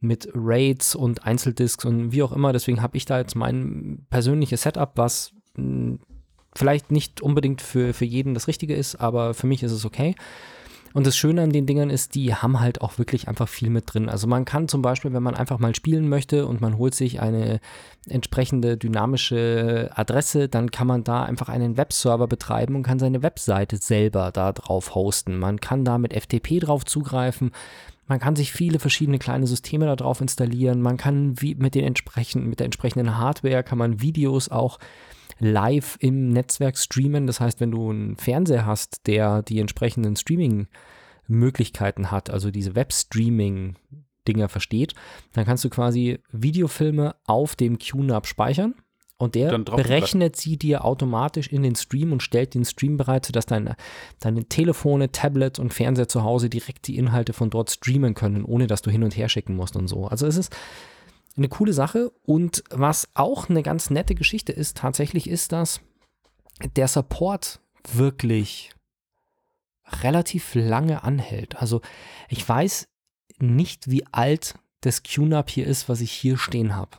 mit Raids und Einzeldisks und wie auch immer. Deswegen habe ich da jetzt mein persönliches Setup, was mh, vielleicht nicht unbedingt für, für jeden das Richtige ist, aber für mich ist es okay. Und das Schöne an den Dingern ist, die haben halt auch wirklich einfach viel mit drin. Also man kann zum Beispiel, wenn man einfach mal spielen möchte und man holt sich eine entsprechende dynamische Adresse, dann kann man da einfach einen Webserver betreiben und kann seine Webseite selber da drauf hosten. Man kann da mit FTP drauf zugreifen. Man kann sich viele verschiedene kleine Systeme da drauf installieren. Man kann wie mit den entsprechenden, mit der entsprechenden Hardware kann man Videos auch live im Netzwerk streamen. Das heißt, wenn du einen Fernseher hast, der die entsprechenden Streaming-Möglichkeiten hat, also diese Web-Streaming-Dinger versteht, dann kannst du quasi Videofilme auf dem QNAP speichern. Und der berechnet sie dir automatisch in den Stream und stellt den Stream bereit, sodass deine, deine Telefone, Tablets und Fernseher zu Hause direkt die Inhalte von dort streamen können, ohne dass du hin und her schicken musst und so. Also es ist eine coole Sache. Und was auch eine ganz nette Geschichte ist, tatsächlich ist, dass der Support wirklich relativ lange anhält. Also ich weiß nicht, wie alt das QNAP hier ist, was ich hier stehen habe.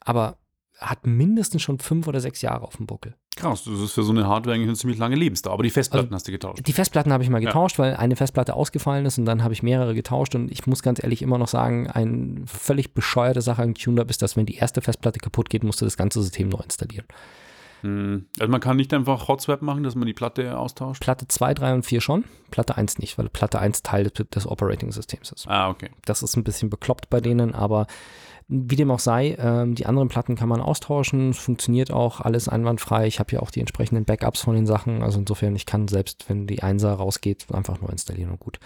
Aber hat mindestens schon fünf oder sechs Jahre auf dem Buckel. Krass, das ist für so eine Hardware eigentlich eine ziemlich lange Lebensdauer. Aber die Festplatten also, hast du getauscht. Die Festplatten habe ich mal getauscht, ja. weil eine Festplatte ausgefallen ist und dann habe ich mehrere getauscht. Und ich muss ganz ehrlich immer noch sagen, eine völlig bescheuerte Sache an QNAP ist, dass wenn die erste Festplatte kaputt geht, musst du das ganze System neu installieren. Hm. Also man kann nicht einfach Hotswap machen, dass man die Platte austauscht? Platte 2, 3 und 4 schon, Platte 1 nicht, weil Platte 1 Teil des, des Operating-Systems ist. Ah, okay. Das ist ein bisschen bekloppt bei denen, aber wie dem auch sei, ähm, die anderen Platten kann man austauschen. Es funktioniert auch alles einwandfrei. Ich habe ja auch die entsprechenden Backups von den Sachen. Also insofern, ich kann selbst, wenn die 1er rausgeht, einfach neu installieren und gut.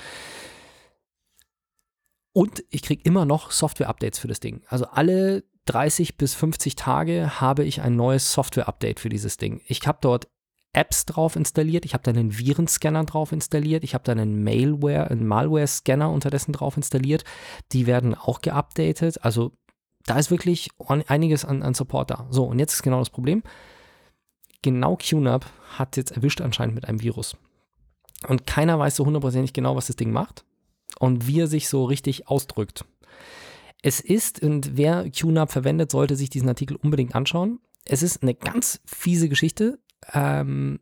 Und ich kriege immer noch Software-Updates für das Ding. Also alle 30 bis 50 Tage habe ich ein neues Software-Update für dieses Ding. Ich habe dort Apps drauf installiert, ich habe da einen Virenscanner drauf installiert, ich habe da einen Malware, einen Malware-Scanner unterdessen drauf installiert. Die werden auch geupdatet. Also da ist wirklich einiges an, an Support da. So, und jetzt ist genau das Problem. Genau QNAP hat jetzt erwischt anscheinend mit einem Virus. Und keiner weiß so hundertprozentig genau, was das Ding macht und wie er sich so richtig ausdrückt. Es ist, und wer QNAP verwendet, sollte sich diesen Artikel unbedingt anschauen. Es ist eine ganz fiese Geschichte. Ähm,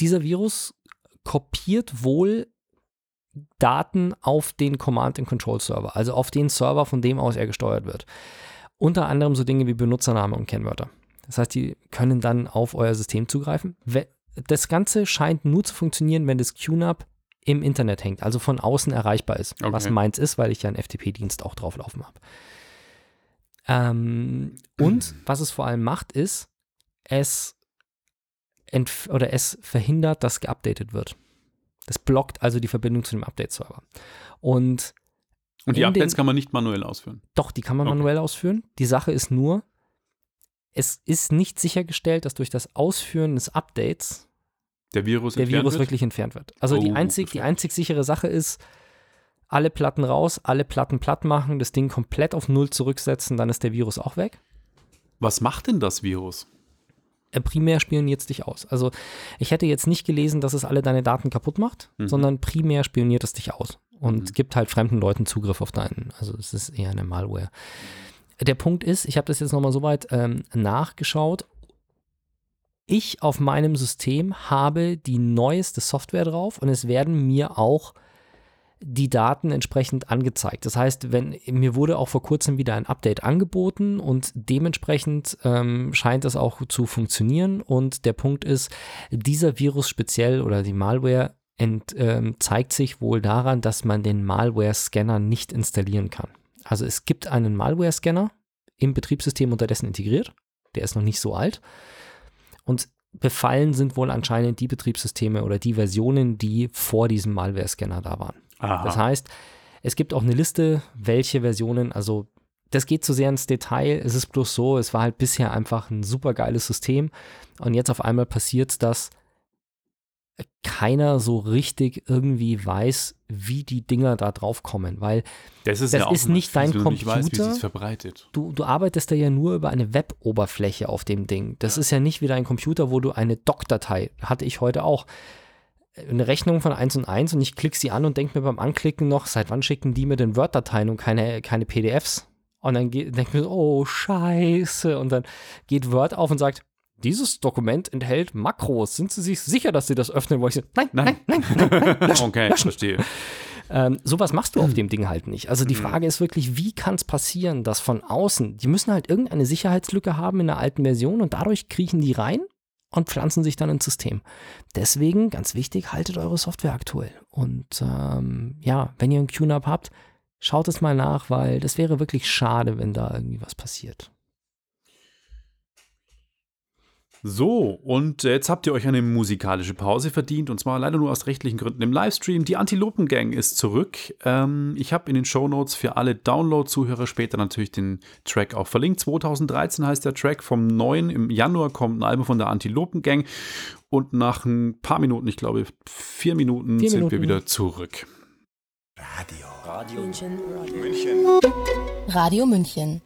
dieser Virus kopiert wohl Daten auf den Command-and-Control-Server, also auf den Server, von dem aus er gesteuert wird. Unter anderem so Dinge wie Benutzername und Kennwörter. Das heißt, die können dann auf euer System zugreifen. Das Ganze scheint nur zu funktionieren, wenn das QNAP im Internet hängt, also von außen erreichbar ist, okay. was meins ist, weil ich ja einen FTP-Dienst auch drauflaufen habe. Ähm, und was es vor allem macht, ist, es oder es verhindert, dass geupdatet wird. Das blockt also die Verbindung zu dem Update-Server. Und und die Updates den, kann man nicht manuell ausführen? Doch, die kann man okay. manuell ausführen. Die Sache ist nur, es ist nicht sichergestellt, dass durch das Ausführen des Updates der Virus, der Virus wird? wirklich entfernt wird. Also oh, die, einzig, die einzig sichere Sache ist, alle Platten raus, alle Platten platt machen, das Ding komplett auf Null zurücksetzen, dann ist der Virus auch weg. Was macht denn das Virus? Er primär spioniert es dich aus. Also ich hätte jetzt nicht gelesen, dass es alle deine Daten kaputt macht, mhm. sondern primär spioniert es dich aus und mhm. gibt halt fremden Leuten Zugriff auf deinen. Also es ist eher eine Malware. Der Punkt ist, ich habe das jetzt nochmal so weit ähm, nachgeschaut. Ich auf meinem System habe die neueste Software drauf und es werden mir auch die Daten entsprechend angezeigt. Das heißt, wenn mir wurde auch vor kurzem wieder ein Update angeboten und dementsprechend ähm, scheint es auch zu funktionieren. Und der Punkt ist, dieser Virus speziell oder die Malware ent, ähm, zeigt sich wohl daran, dass man den Malware-Scanner nicht installieren kann. Also es gibt einen Malware-Scanner im Betriebssystem unterdessen integriert. Der ist noch nicht so alt. Und befallen sind wohl anscheinend die Betriebssysteme oder die Versionen, die vor diesem Malware-Scanner da waren. Aha. Das heißt, es gibt auch eine Liste, welche Versionen, also das geht zu sehr ins Detail. Es ist bloß so, es war halt bisher einfach ein super geiles System. Und jetzt auf einmal passiert das, keiner so richtig irgendwie weiß, wie die Dinger da drauf kommen, weil das ist, das ja ist nicht dein Computer. Nicht weiß, wie verbreitet. Du, du arbeitest da ja nur über eine Web-Oberfläche auf dem Ding. Das ja. ist ja nicht wie dein Computer, wo du eine Doc-Datei, hatte ich heute auch, eine Rechnung von 1 und 1 und ich klicke sie an und denke mir beim Anklicken noch, seit wann schicken die mir denn Word-Dateien und keine, keine PDFs? Und dann denke ich mir, oh, scheiße. Und dann geht Word auf und sagt, dieses Dokument enthält Makros. Sind Sie sich sicher, dass Sie das öffnen wollen? Nein, nein, nein, nein, nein, nein Okay, löschen. verstehe. Ähm, sowas machst du auf dem Ding halt nicht. Also die mhm. Frage ist wirklich, wie kann es passieren, dass von außen, die müssen halt irgendeine Sicherheitslücke haben in der alten Version und dadurch kriechen die rein und pflanzen sich dann ins System. Deswegen, ganz wichtig, haltet eure Software aktuell. Und ähm, ja, wenn ihr ein QNAP habt, schaut es mal nach, weil das wäre wirklich schade, wenn da irgendwie was passiert. So, und jetzt habt ihr euch eine musikalische Pause verdient und zwar leider nur aus rechtlichen Gründen im Livestream. Die Antilopen Gang ist zurück. Ähm, ich habe in den Show Notes für alle Download-Zuhörer später natürlich den Track auch verlinkt. 2013 heißt der Track vom neuen. Im Januar kommt ein Album von der Antilopen Gang und nach ein paar Minuten, ich glaube vier Minuten, vier sind Minuten. wir wieder zurück. Radio. Radio München. Radio München. Radio München.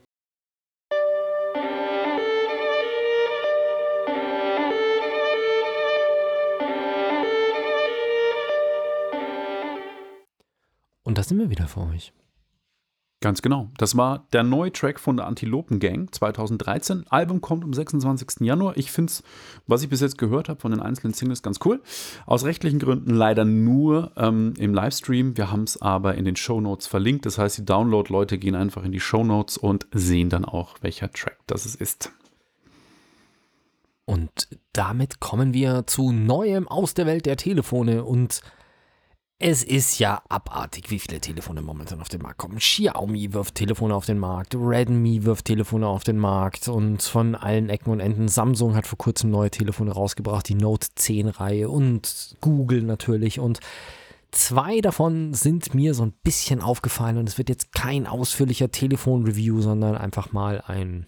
Und da sind wir wieder für euch. Ganz genau. Das war der neue Track von der Antilopen Gang 2013. Album kommt am 26. Januar. Ich finde es, was ich bis jetzt gehört habe von den einzelnen Singles, ganz cool. Aus rechtlichen Gründen leider nur ähm, im Livestream. Wir haben es aber in den Show Notes verlinkt. Das heißt, die Download-Leute gehen einfach in die Show Notes und sehen dann auch, welcher Track das ist. Und damit kommen wir zu Neuem aus der Welt der Telefone und es ist ja abartig, wie viele Telefone momentan auf den Markt kommen. Xiaomi wirft Telefone auf den Markt, Redmi wirft Telefone auf den Markt und von allen Ecken und Enden. Samsung hat vor kurzem neue Telefone rausgebracht, die Note 10 Reihe und Google natürlich und Zwei davon sind mir so ein bisschen aufgefallen und es wird jetzt kein ausführlicher Telefon-Review, sondern einfach mal ein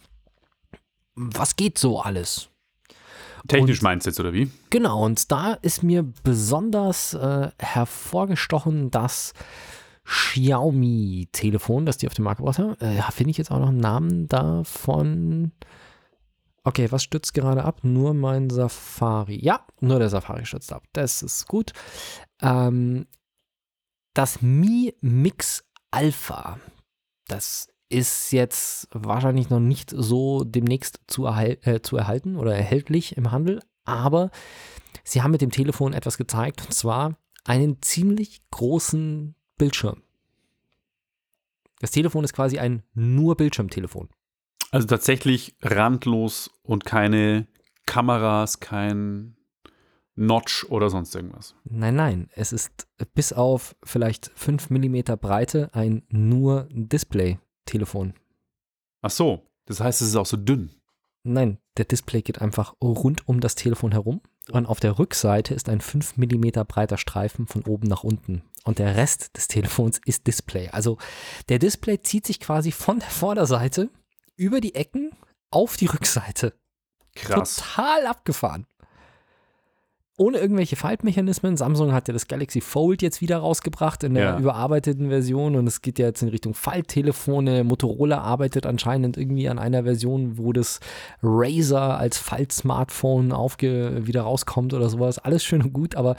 Was geht so alles? Technisch und, meinst du jetzt, oder wie? Genau, und da ist mir besonders äh, hervorgestochen, dass Xiaomi-Telefon, das die auf den Markt gebracht haben, äh, finde ich jetzt auch noch einen Namen davon. Okay, was stürzt gerade ab? Nur mein Safari. Ja, nur der Safari stürzt ab. Das ist gut. Ähm, das Mi Mix Alpha, das ist jetzt wahrscheinlich noch nicht so demnächst zu, erhal äh, zu erhalten oder erhältlich im Handel, aber sie haben mit dem Telefon etwas gezeigt und zwar einen ziemlich großen Bildschirm. Das Telefon ist quasi ein nur Bildschirmtelefon. Also tatsächlich randlos und keine Kameras, kein Notch oder sonst irgendwas. Nein, nein, es ist bis auf vielleicht 5 mm Breite ein nur Display Telefon. Ach so, das heißt, es ist auch so dünn. Nein, der Display geht einfach rund um das Telefon herum und auf der Rückseite ist ein 5 mm breiter Streifen von oben nach unten und der Rest des Telefons ist Display. Also der Display zieht sich quasi von der Vorderseite über die Ecken auf die Rückseite. Krass. Total abgefahren ohne irgendwelche Faltmechanismen. Samsung hat ja das Galaxy Fold jetzt wieder rausgebracht in der ja. überarbeiteten Version und es geht ja jetzt in Richtung Falttelefone. Motorola arbeitet anscheinend irgendwie an einer Version, wo das Razer als Falt-Smartphone wieder rauskommt oder sowas. Alles schön und gut, aber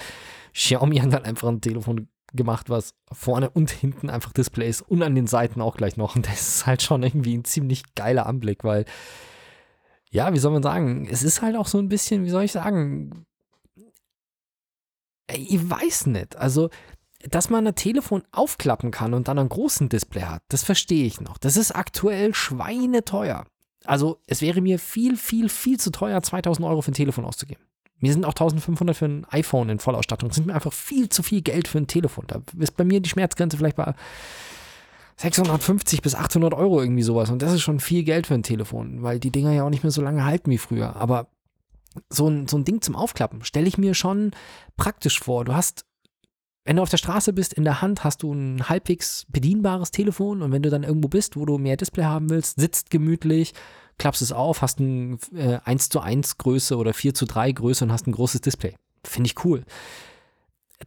Xiaomi hat halt einfach ein Telefon gemacht, was vorne und hinten einfach Display ist und an den Seiten auch gleich noch. Und das ist halt schon irgendwie ein ziemlich geiler Anblick, weil ja, wie soll man sagen, es ist halt auch so ein bisschen, wie soll ich sagen, ich weiß nicht. Also, dass man ein Telefon aufklappen kann und dann einen großen Display hat, das verstehe ich noch. Das ist aktuell schweineteuer. Also, es wäre mir viel, viel, viel zu teuer, 2000 Euro für ein Telefon auszugeben. Mir sind auch 1500 für ein iPhone in Vollausstattung. Das sind mir einfach viel zu viel Geld für ein Telefon. Da ist bei mir die Schmerzgrenze vielleicht bei 650 bis 800 Euro irgendwie sowas. Und das ist schon viel Geld für ein Telefon, weil die Dinger ja auch nicht mehr so lange halten wie früher. Aber so ein, so ein Ding zum Aufklappen stelle ich mir schon praktisch vor. Du hast, wenn du auf der Straße bist, in der Hand hast du ein halbwegs bedienbares Telefon und wenn du dann irgendwo bist, wo du mehr Display haben willst, sitzt gemütlich, klappst es auf, hast ein äh, 1 zu 1 Größe oder 4 zu 3 Größe und hast ein großes Display. Finde ich cool.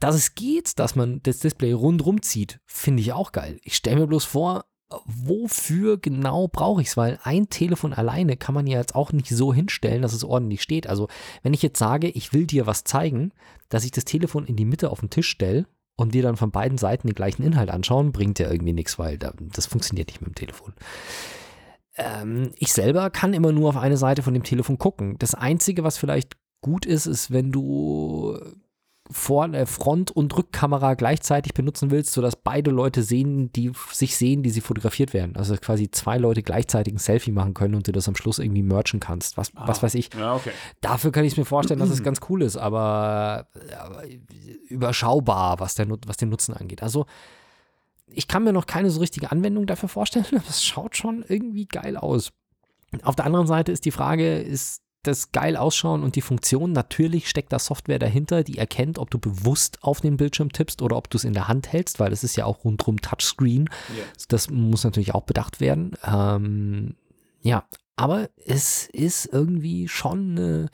Dass es geht, dass man das Display rundrum zieht, finde ich auch geil. Ich stelle mir bloß vor, wofür genau brauche ich es? Weil ein Telefon alleine kann man ja jetzt auch nicht so hinstellen, dass es ordentlich steht. Also wenn ich jetzt sage, ich will dir was zeigen, dass ich das Telefon in die Mitte auf den Tisch stelle und dir dann von beiden Seiten den gleichen Inhalt anschauen, bringt ja irgendwie nichts, weil das funktioniert nicht mit dem Telefon. Ähm, ich selber kann immer nur auf eine Seite von dem Telefon gucken. Das Einzige, was vielleicht gut ist, ist, wenn du vor, äh, Front- und Rückkamera gleichzeitig benutzen willst, sodass beide Leute sehen, die sich sehen, die sie fotografiert werden. Also quasi zwei Leute gleichzeitig ein Selfie machen können und du das am Schluss irgendwie merchen kannst. Was, ah, was weiß ich. Ja, okay. Dafür kann ich es mir vorstellen, dass es ganz cool ist, aber, aber überschaubar, was, der, was den Nutzen angeht. Also ich kann mir noch keine so richtige Anwendung dafür vorstellen, aber es schaut schon irgendwie geil aus. Auf der anderen Seite ist die Frage, ist das geil ausschauen und die Funktion, natürlich steckt da Software dahinter, die erkennt, ob du bewusst auf den Bildschirm tippst oder ob du es in der Hand hältst, weil es ist ja auch rundrum Touchscreen. Yeah. Das muss natürlich auch bedacht werden. Ähm, ja, aber es ist irgendwie schon eine,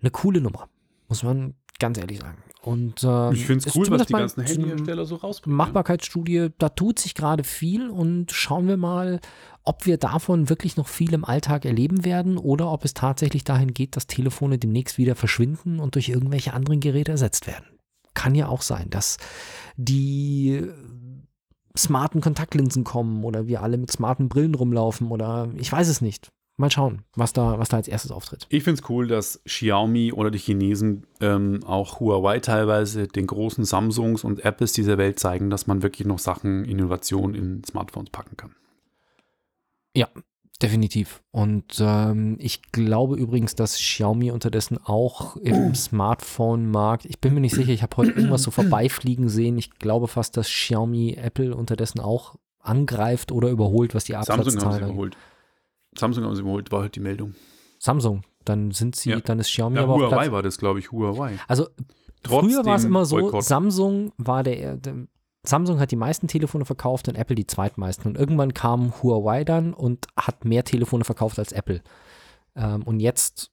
eine coole Nummer, muss man ganz ehrlich sagen. Und ähm, ich finde es cool, was die ganzen Handyhersteller so rausbringen. Machbarkeitsstudie, da tut sich gerade viel und schauen wir mal, ob wir davon wirklich noch viel im Alltag erleben werden oder ob es tatsächlich dahin geht, dass Telefone demnächst wieder verschwinden und durch irgendwelche anderen Geräte ersetzt werden. Kann ja auch sein, dass die smarten Kontaktlinsen kommen oder wir alle mit smarten Brillen rumlaufen oder ich weiß es nicht. Mal schauen, was da, was da als erstes auftritt. Ich finde es cool, dass Xiaomi oder die Chinesen ähm, auch Huawei teilweise den großen Samsungs und Apples dieser Welt zeigen, dass man wirklich noch Sachen, Innovation in Smartphones packen kann. Ja, definitiv. Und ähm, ich glaube übrigens, dass Xiaomi unterdessen auch im Smartphone-Markt, ich bin mir nicht sicher, ich habe heute irgendwas so vorbeifliegen sehen. Ich glaube fast, dass Xiaomi Apple unterdessen auch angreift oder überholt, was die Absatzzahlen Samsung haben sie überholt. Samsung haben sie überholt, war halt die Meldung. Samsung, dann sind sie, Ja. dann ist Xiaomi Ja, aber Huawei Platz. war das, glaube ich, Huawei. Also Trotz früher war es immer so, Boykott. Samsung war der, der Samsung hat die meisten Telefone verkauft und Apple die zweitmeisten. Und irgendwann kam Huawei dann und hat mehr Telefone verkauft als Apple. Ähm, und jetzt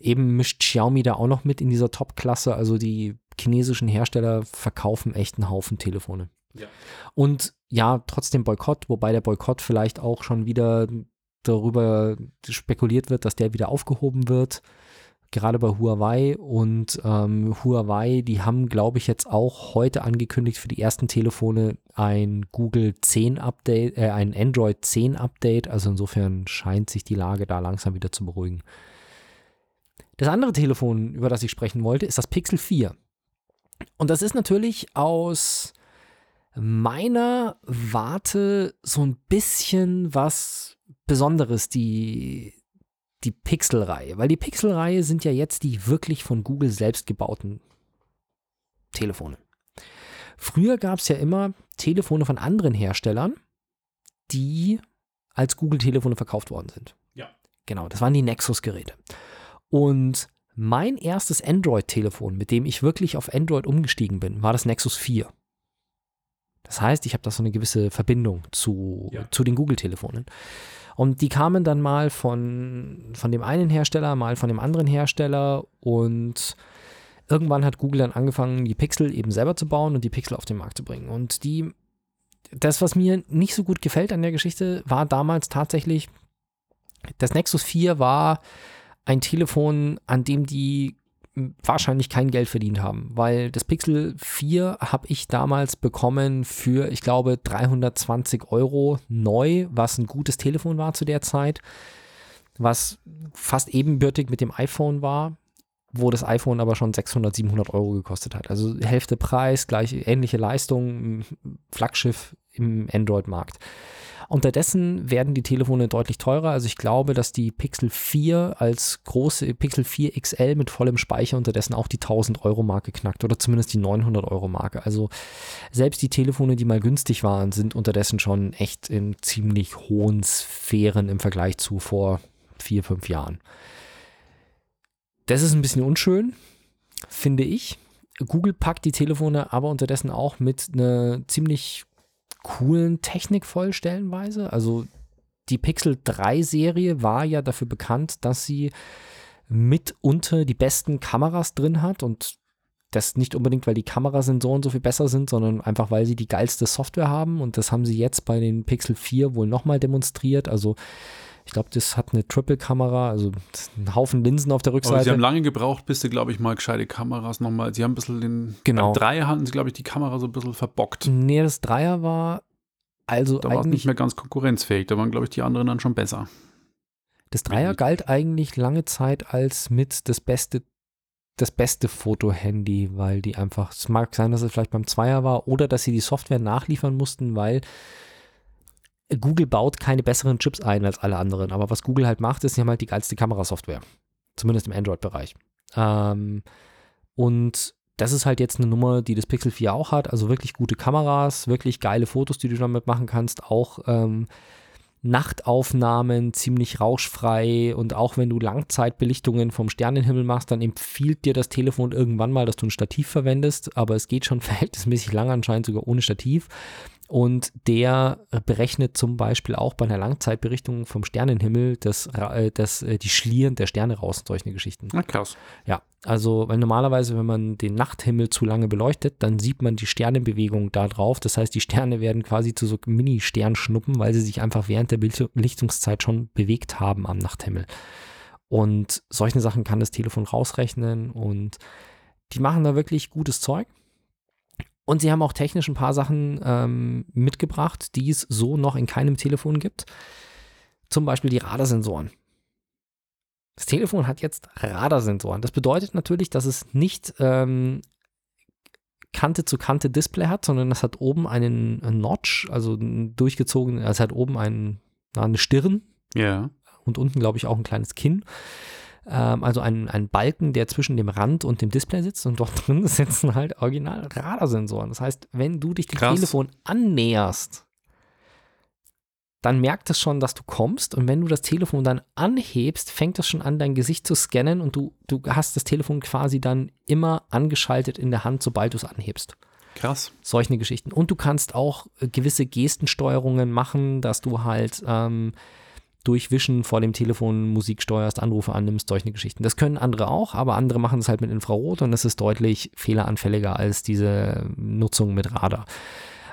eben mischt Xiaomi da auch noch mit in dieser Top-Klasse. Also die chinesischen Hersteller verkaufen echt einen Haufen Telefone. Ja. Und ja, trotzdem Boykott, wobei der Boykott vielleicht auch schon wieder darüber spekuliert wird, dass der wieder aufgehoben wird gerade bei Huawei und ähm, Huawei, die haben, glaube ich, jetzt auch heute angekündigt für die ersten Telefone ein Google 10 Update, äh, ein Android 10 Update. Also insofern scheint sich die Lage da langsam wieder zu beruhigen. Das andere Telefon, über das ich sprechen wollte, ist das Pixel 4. Und das ist natürlich aus meiner Warte so ein bisschen was Besonderes, die, die Pixel-Reihe. Weil die Pixel-Reihe sind ja jetzt die wirklich von Google selbst gebauten Telefone. Früher gab es ja immer Telefone von anderen Herstellern, die als Google-Telefone verkauft worden sind. Ja. Genau, das waren die Nexus-Geräte. Und mein erstes Android-Telefon, mit dem ich wirklich auf Android umgestiegen bin, war das Nexus 4. Das heißt, ich habe da so eine gewisse Verbindung zu, Ja. zu den Google-Telefonen. Und die kamen dann mal von, von dem einen Hersteller, mal von dem anderen Hersteller und irgendwann hat Google dann angefangen, die Pixel eben selber zu bauen und die Pixel auf den Markt zu bringen. Und die, das, was mir nicht so gut gefällt an der Geschichte, war damals tatsächlich, das Nexus 4 war ein Telefon, an dem die wahrscheinlich kein Geld verdient haben, weil das Pixel 4 habe ich damals bekommen für, ich glaube, 320 Euro neu, was ein gutes Telefon war zu der Zeit, was fast ebenbürtig mit dem iPhone war, wo das iPhone aber schon 600, 700 Euro gekostet hat. Also Hälfte Preis, gleich ähnliche Leistung, Flaggschiff im Android-Markt. Unterdessen werden die Telefone deutlich teurer. Also ich glaube, dass die Pixel 4 als große Pixel 4 XL mit vollem Speicher unterdessen auch die 1000 Euro Marke knackt oder zumindest die 900 Euro Marke. Also selbst die Telefone, die mal günstig waren, sind unterdessen schon echt in ziemlich hohen Sphären im Vergleich zu vor vier, fünf Jahren. Das ist ein bisschen unschön, finde ich. Google packt die Telefone aber unterdessen auch mit einer ziemlich coolen Technik voll stellenweise. Also die Pixel 3 Serie war ja dafür bekannt, dass sie mitunter die besten Kameras drin hat und das nicht unbedingt, weil die Kamerasensoren so viel besser sind, sondern einfach, weil sie die geilste Software haben und das haben sie jetzt bei den Pixel 4 wohl nochmal demonstriert. Also ich glaube, das hat eine Triple-Kamera, also ein Haufen Linsen auf der Aber Rückseite. sie haben lange gebraucht, bis sie, glaube ich, mal gescheite Kameras nochmal. Sie haben ein bisschen den. Genau. Beim Dreier hatten sie, glaube ich, die Kamera so ein bisschen verbockt. nee, das Dreier war also Da war es nicht mehr ganz konkurrenzfähig. Da waren, glaube ich, die anderen dann schon besser. Das Dreier galt eigentlich lange Zeit als mit das beste, das beste Fotohandy, weil die einfach, es mag sein, dass es vielleicht beim Zweier war oder dass sie die Software nachliefern mussten, weil Google baut keine besseren Chips ein als alle anderen. Aber was Google halt macht, ist, sie haben halt die geilste Kamerasoftware. Zumindest im Android-Bereich. Ähm, und das ist halt jetzt eine Nummer, die das Pixel 4 auch hat. Also wirklich gute Kameras, wirklich geile Fotos, die du damit machen kannst. Auch ähm, Nachtaufnahmen ziemlich rauschfrei und auch wenn du Langzeitbelichtungen vom Sternenhimmel machst, dann empfiehlt dir das Telefon irgendwann mal, dass du ein Stativ verwendest, aber es geht schon verhältnismäßig lang anscheinend sogar ohne Stativ. Und der berechnet zum Beispiel auch bei einer Langzeitberichtung vom Sternenhimmel das, Ra- äh, das, äh, die Schlieren der Sterne raus und solche Geschichten. Na krass. Ja, also weil normalerweise, wenn man den Nachthimmel zu lange beleuchtet, dann sieht man die Sternenbewegung da drauf. Das heißt, die Sterne werden quasi zu so Mini-Sternschnuppen, weil sie sich einfach während der Belicht- Belichtungszeit schon bewegt haben am Nachthimmel. Und solche Sachen kann das Telefon rausrechnen und die machen da wirklich gutes Zeug. Und sie haben auch technisch ein paar Sachen ähm, mitgebracht, die es so noch in keinem Telefon gibt. Zum Beispiel die Radarsensoren. Das Telefon hat jetzt Radarsensoren. Das bedeutet natürlich, dass es nicht ähm, Kante zu Kante Display hat, sondern es hat oben einen Notch, also durchgezogen, es hat oben einen, eine Stirn. Ja. Und unten, glaube ich, auch ein kleines Kinn. Ähm, also ein, ein Balken, der zwischen dem Rand und dem Display sitzt und dort drin sitzen halt original Radarsensoren. Das heißt, wenn du dich dem Krass. Telefon annäherst, dann merkt es schon, dass du kommst und wenn du das Telefon dann anhebst, fängt es schon an, dein Gesicht zu scannen und du, du hast das Telefon quasi dann immer angeschaltet in der Hand, sobald du es anhebst. Krass. Solche Geschichten. Und du kannst auch gewisse Gestensteuerungen machen, dass du halt ähm, durch Wischen vor dem Telefon Musik steuerst, Anrufe annimmst, solche Geschichten. Das können andere auch, aber andere machen es halt mit Infrarot und das ist deutlich fehleranfälliger als diese Nutzung mit Radar.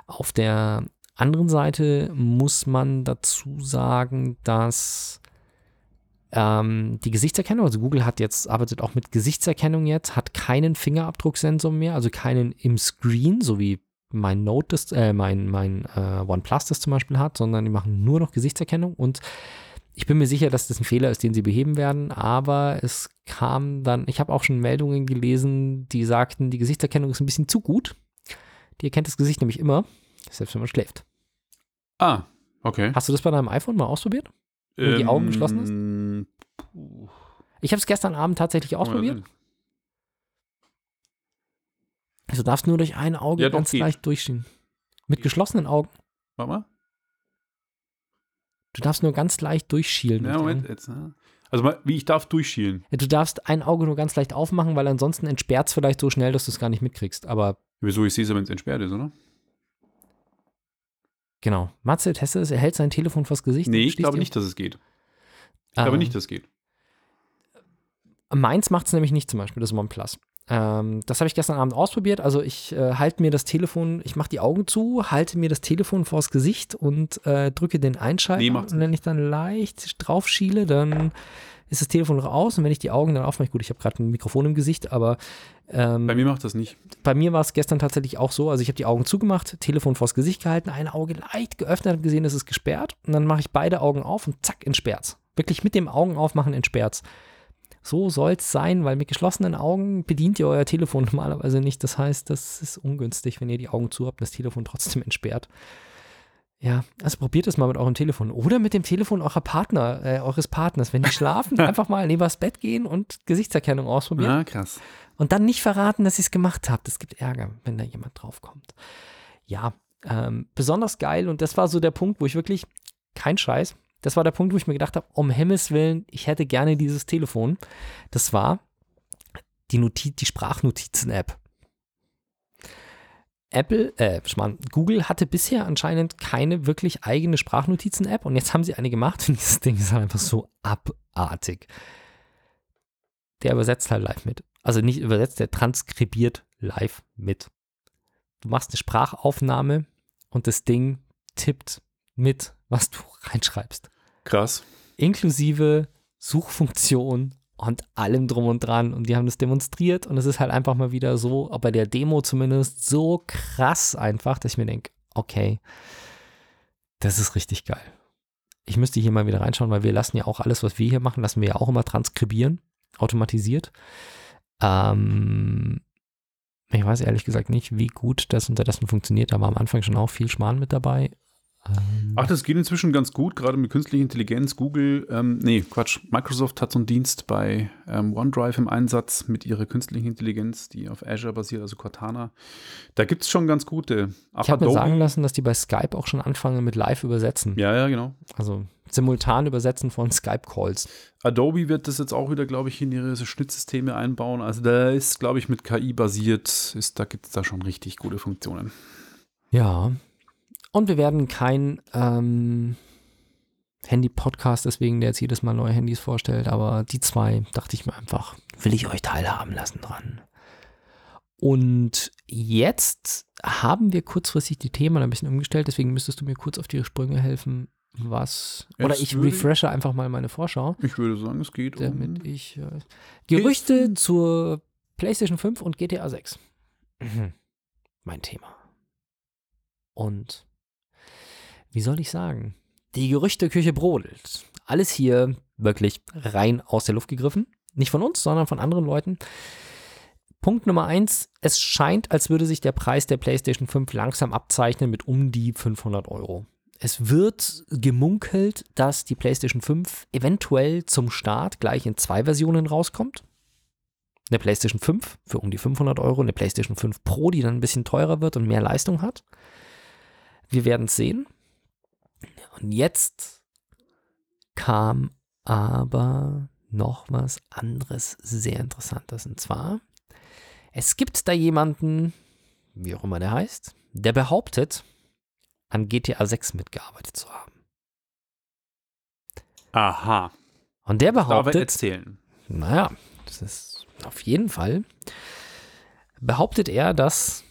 Auf der anderen Seite muss man dazu sagen, dass ähm, die Gesichtserkennung, also Google hat jetzt, arbeitet auch mit Gesichtserkennung jetzt, hat keinen Fingerabdrucksensor mehr, also keinen im Screen, so wie mein Note, das, äh, mein, mein äh, OnePlus das zum Beispiel hat, sondern die machen nur noch Gesichtserkennung und ich bin mir sicher, dass das ein Fehler ist, den sie beheben werden, aber es kam dann, ich habe auch schon Meldungen gelesen, die sagten, die Gesichtserkennung ist ein bisschen zu gut. Die erkennt das Gesicht nämlich immer, selbst wenn man schläft. Ah, okay. Hast du das bei deinem iPhone mal ausprobiert? Wenn die Augen geschlossen ist? Ähm. Ich habe es gestern Abend tatsächlich ausprobiert. Ja, Du darfst nur durch ein Auge Ja, doch, ganz geht. leicht durchschieben. Mit geschlossenen Augen. Warte mal. Du darfst nur ganz leicht durchschielen. Ja, Moment. Jetzt, ne? Also, wie ich darf durchschielen. Ja, Du darfst ein Auge nur ganz leicht aufmachen, weil ansonsten entsperrt es vielleicht so schnell, dass du es gar nicht mitkriegst. Aber Wieso? Ich sehe es wenn es entsperrt ist, oder? genau. Matze, teste es, er hält sein Telefon vors Gesicht. Nee, ich glaube nicht, dass es geht. Ich glaube Ah. nicht, dass es geht. Meins macht es nämlich nicht zum Beispiel, das OnePlus. Ähm, das habe ich gestern Abend ausprobiert. Also ich äh, halte mir das Telefon, ich mache die Augen zu, halte mir das Telefon vors Gesicht und äh, drücke den Einschalter. Nee, und wenn ich dann leicht drauf schiele, dann ist das Telefon noch aus. Und wenn ich die Augen dann aufmache, gut, ich habe gerade ein Mikrofon im Gesicht, aber ähm, Bei mir macht das nicht. bei mir war es gestern tatsächlich auch so, also ich habe die Augen zugemacht, Telefon vors Gesicht gehalten, ein Auge leicht geöffnet, habe gesehen, es ist gesperrt und dann mache ich beide Augen auf und zack, entsperrt's. Wirklich mit dem Augen aufmachen entsperrt's. So soll's sein, weil mit geschlossenen Augen bedient ihr euer Telefon normalerweise nicht. Das heißt, das ist ungünstig, wenn ihr die Augen zu habt und das Telefon trotzdem entsperrt. Ja, also probiert es mal mit eurem Telefon oder mit dem Telefon eurer Partner, äh, eures Partners. Wenn die schlafen, einfach mal neben das Bett gehen und Gesichtserkennung ausprobieren. Ja, krass. Und dann nicht verraten, dass ihr es gemacht habt. Es gibt Ärger, wenn da jemand draufkommt. Ja, ähm, besonders geil. Und das war so der Punkt, wo ich wirklich, kein Scheiß, das war der Punkt, wo ich mir gedacht habe, um Himmels Willen, ich hätte gerne dieses Telefon. Das war die, Noti die Sprachnotizen-App. Apple, äh, Google hatte bisher anscheinend keine wirklich eigene Sprachnotizen-App und jetzt haben sie eine gemacht und dieses Ding ist halt einfach so abartig. Der übersetzt halt live mit. Also nicht übersetzt, der transkribiert live mit. Du machst eine Sprachaufnahme und das Ding tippt mit, was du reinschreibst. Krass. Inklusive Suchfunktion und allem drum und dran. Und die haben das demonstriert und es ist halt einfach mal wieder so, bei der Demo zumindest, so krass einfach, dass ich mir denke, okay, das ist richtig geil. Ich müsste hier mal wieder reinschauen, weil wir lassen ja auch alles, was wir hier machen, lassen wir ja auch immer transkribieren, automatisiert. Ähm, ich weiß ehrlich gesagt nicht, wie gut das unterdessen funktioniert. Da war am Anfang schon auch viel Schmarrn mit dabei. Ähm, Ach, das geht inzwischen ganz gut, gerade mit künstlicher Intelligenz. Google, ähm, nee, Quatsch, Microsoft hat so einen Dienst bei ähm, OneDrive im Einsatz mit ihrer künstlichen Intelligenz, die auf Azure basiert, also Cortana. Da gibt es schon ganz gute. Auch ich habe mir sagen lassen, dass die bei Skype auch schon anfangen mit Live-Übersetzen. Ja, ja, genau. Also simultan Übersetzen von Skype-Calls. Adobe wird das jetzt auch wieder, glaube ich, in ihre Schnittsysteme einbauen. Also da ist, glaube ich, mit KI basiert, ist, da gibt es da schon richtig gute Funktionen. Ja. Und wir werden kein ähm, Handy-Podcast, deswegen der jetzt jedes Mal neue Handys vorstellt, aber die zwei dachte ich mir einfach, will ich euch teilhaben lassen dran. Und jetzt haben wir kurzfristig die Themen ein bisschen umgestellt, deswegen müsstest du mir kurz auf die Sprünge helfen, was. oder Jetzt ich würde ich- refreshe einfach mal meine Vorschau. Ich würde sagen, es geht um. damit ich äh, Gerüchte zur PlayStation 5 und GTA 6. Mhm. mein Thema. Und wie soll ich sagen? Die Gerüchteküche brodelt. Alles hier wirklich rein aus der Luft gegriffen. Nicht von uns, sondern von anderen Leuten. Punkt Nummer eins, es scheint, als würde sich der Preis der PlayStation 5 langsam abzeichnen mit um die 500 Euro. Es wird gemunkelt, dass die PlayStation 5 eventuell zum Start gleich in zwei Versionen rauskommt. Eine PlayStation 5 für um die 500 Euro, eine PlayStation 5 Pro, die dann ein bisschen teurer wird und mehr Leistung hat. Wir werden es sehen. Und jetzt kam aber noch was anderes sehr Interessantes. Und zwar es gibt da jemanden, wie auch immer der heißt, der behauptet, an GTA 6 mitgearbeitet zu haben. Aha. Und der behauptet, Darf erzählen. naja, das ist auf jeden Fall, behauptet er, dass,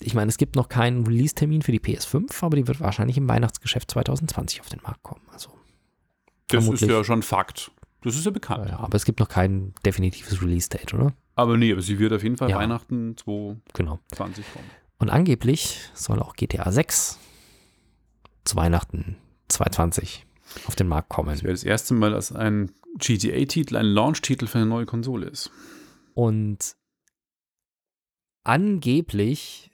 ich meine, es gibt noch keinen Release-Termin für die PS5, aber die wird wahrscheinlich im Weihnachtsgeschäft 2020 auf den Markt kommen. Also, Das ist ja schon Fakt. Das ist ja bekannt. ja, aber es gibt noch kein definitives Release-Date, oder? Aber nee, aber sie wird auf jeden Fall Ja. Weihnachten 2020 Genau. kommen. Und angeblich soll auch GTA 6 zu Weihnachten 2020 auf den Markt kommen. Das wäre das erste Mal, dass ein GTA-Titel ein Launch-Titel für eine neue Konsole ist. Und angeblich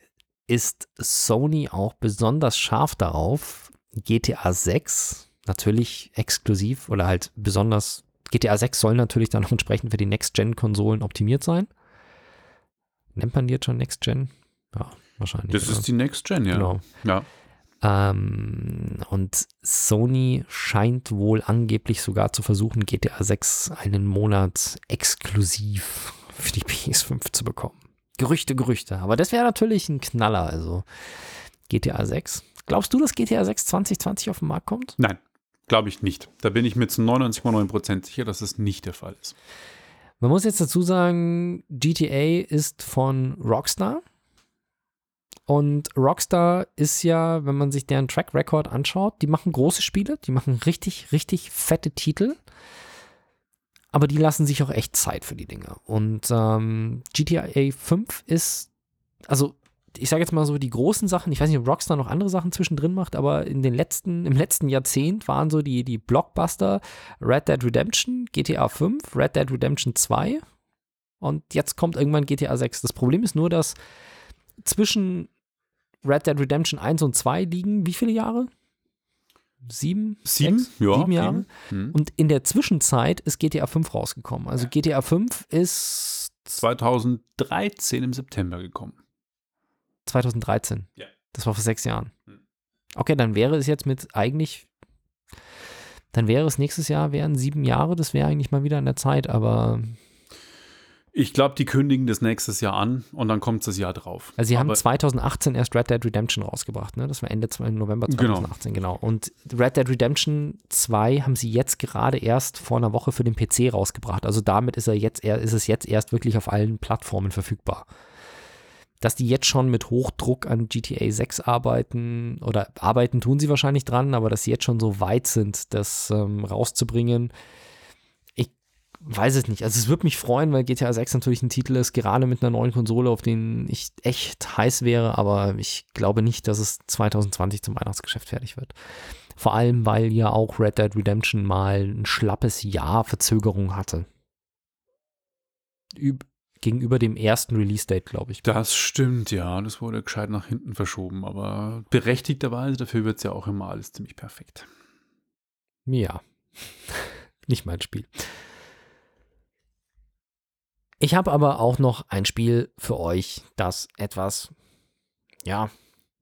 ist Sony auch besonders scharf darauf, GTA 6 natürlich exklusiv oder halt besonders, GTA 6 soll natürlich dann auch entsprechend für die Next-Gen-Konsolen optimiert sein. Nennt man die jetzt schon Next-Gen? Ja, wahrscheinlich. Das oder? ist die Next Gen, ja. Genau. Ja. Ähm, und Sony scheint wohl angeblich sogar zu versuchen, GTA 6 einen Monat exklusiv für die PS5 zu bekommen. Gerüchte, Gerüchte. Aber das wäre natürlich ein Knaller, also GTA 6. Glaubst du, dass GTA 6 2020 auf den Markt kommt? Nein, glaube ich nicht. Da bin ich mir zu 99,9% sicher, dass es nicht der Fall ist. Man muss jetzt dazu sagen, GTA ist von Rockstar. Und Rockstar ist ja, wenn man sich deren Track Record anschaut, die machen große Spiele, die machen richtig, richtig fette Titel. Aber die lassen sich auch echt Zeit für die Dinge. Und ähm, GTA 5 ist, also ich sage jetzt mal so, die großen Sachen, ich weiß nicht, ob Rockstar noch andere Sachen zwischendrin macht, aber in den letzten, im letzten Jahrzehnt waren so die, die Blockbuster Red Dead Redemption, GTA 5, Red Dead Redemption 2 und jetzt kommt irgendwann GTA 6. Das Problem ist nur, dass zwischen Red Dead Redemption 1 und 2 liegen wie viele Jahre? Sieben? Sieben? Sechs? Ja, Sieben Jahre? Hm. Und in der Zwischenzeit ist GTA 5 rausgekommen. Also GTA 5 ist 2013 im September gekommen. 2013. Ja. Das war vor sechs Jahren. Hm. Okay, dann wäre es jetzt mit eigentlich, dann wäre es nächstes Jahr, wären sieben Jahre, das wäre eigentlich mal wieder an der Zeit, aber Ich glaube, die kündigen das nächstes Jahr an und dann kommt das Jahr drauf. also sie haben Aber 2018 erst Red Dead Redemption rausgebracht, ne? Das war Ende November Genau. 2018, genau. Und Red Dead Redemption 2 haben sie jetzt gerade erst vor einer Woche für den PC rausgebracht. Also damit ist er jetzt ist es jetzt erst wirklich auf allen Plattformen verfügbar. Dass die jetzt schon mit Hochdruck an GTA 6 arbeiten oder arbeiten tun sie wahrscheinlich dran, aber dass sie jetzt schon so weit sind, das ähm, rauszubringen, weiß es nicht. Also es würde mich freuen, weil GTA 6 natürlich ein Titel ist, gerade mit einer neuen Konsole, auf den ich echt heiß wäre, aber ich glaube nicht, dass es 2020 zum Weihnachtsgeschäft fertig wird. Vor allem, weil ja auch Red Dead Redemption mal ein schlappes Jahr Verzögerung hatte. Üb gegenüber dem ersten Release-Date, glaube ich. das stimmt, ja. Das wurde gescheit nach hinten verschoben. Aber berechtigterweise, dafür wird es ja auch immer alles ziemlich perfekt. Ja. Nicht mein Spiel. Ich habe aber auch noch ein Spiel für euch, das etwas, ja,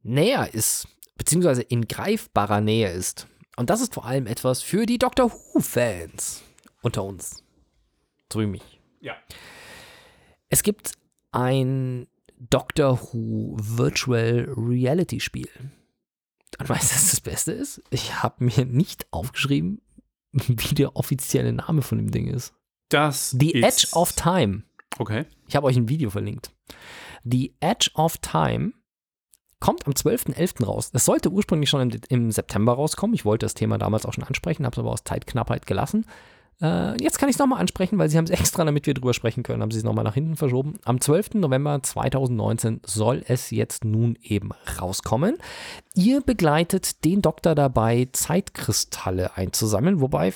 näher ist, beziehungsweise in greifbarer Nähe ist. Und das ist vor allem etwas für die Doctor Who-Fans unter uns. So wie mich. Ja. Es gibt ein Doctor Who Virtual Reality Spiel. Und weißt du, was das Beste ist? Ich habe mir nicht aufgeschrieben, wie der offizielle Name von dem Ding ist. Das The Edge of Time. Okay. Ich habe euch ein Video verlinkt. The Edge of Time kommt am 12.11. raus. Es sollte ursprünglich schon im, im September rauskommen. Ich wollte das Thema damals auch schon ansprechen, habe es aber aus Zeitknappheit gelassen. Äh, jetzt kann ich es nochmal ansprechen, weil sie haben es extra, damit wir drüber sprechen können, haben sie es nochmal nach hinten verschoben. Am 12. November 2019 soll es jetzt nun eben rauskommen. Ihr begleitet den Doktor dabei, Zeitkristalle einzusammeln, wobei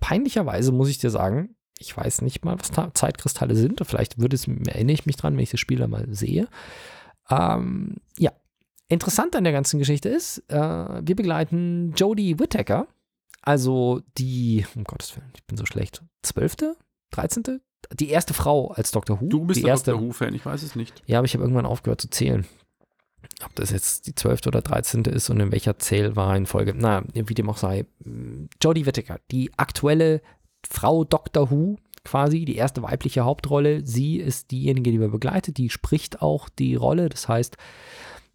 peinlicherweise muss ich dir sagen, ich weiß nicht mal, was Zeitkristalle sind. Vielleicht würde es, erinnere ich mich dran, wenn ich das Spiel mal sehe. Ähm, ja, interessant an der ganzen Geschichte ist, äh, wir begleiten Jodie Whittaker, also die, um Gottes Willen, ich bin so schlecht, zwölfte, dreizehnte, die erste Frau als Dr. Who. Du bist die der erste, Dr. Who-Fan, ich weiß es nicht. Ja, aber ich habe irgendwann aufgehört zu zählen. Ob das jetzt die zwölfte oder dreizehnte ist und in welcher Zählreihenfolge. Na, wie dem auch sei. Jodie Whittaker, die aktuelle Frau Dr. Who, quasi, die erste weibliche Hauptrolle. Sie ist diejenige, die wir begleitet, die spricht auch die Rolle. Das heißt,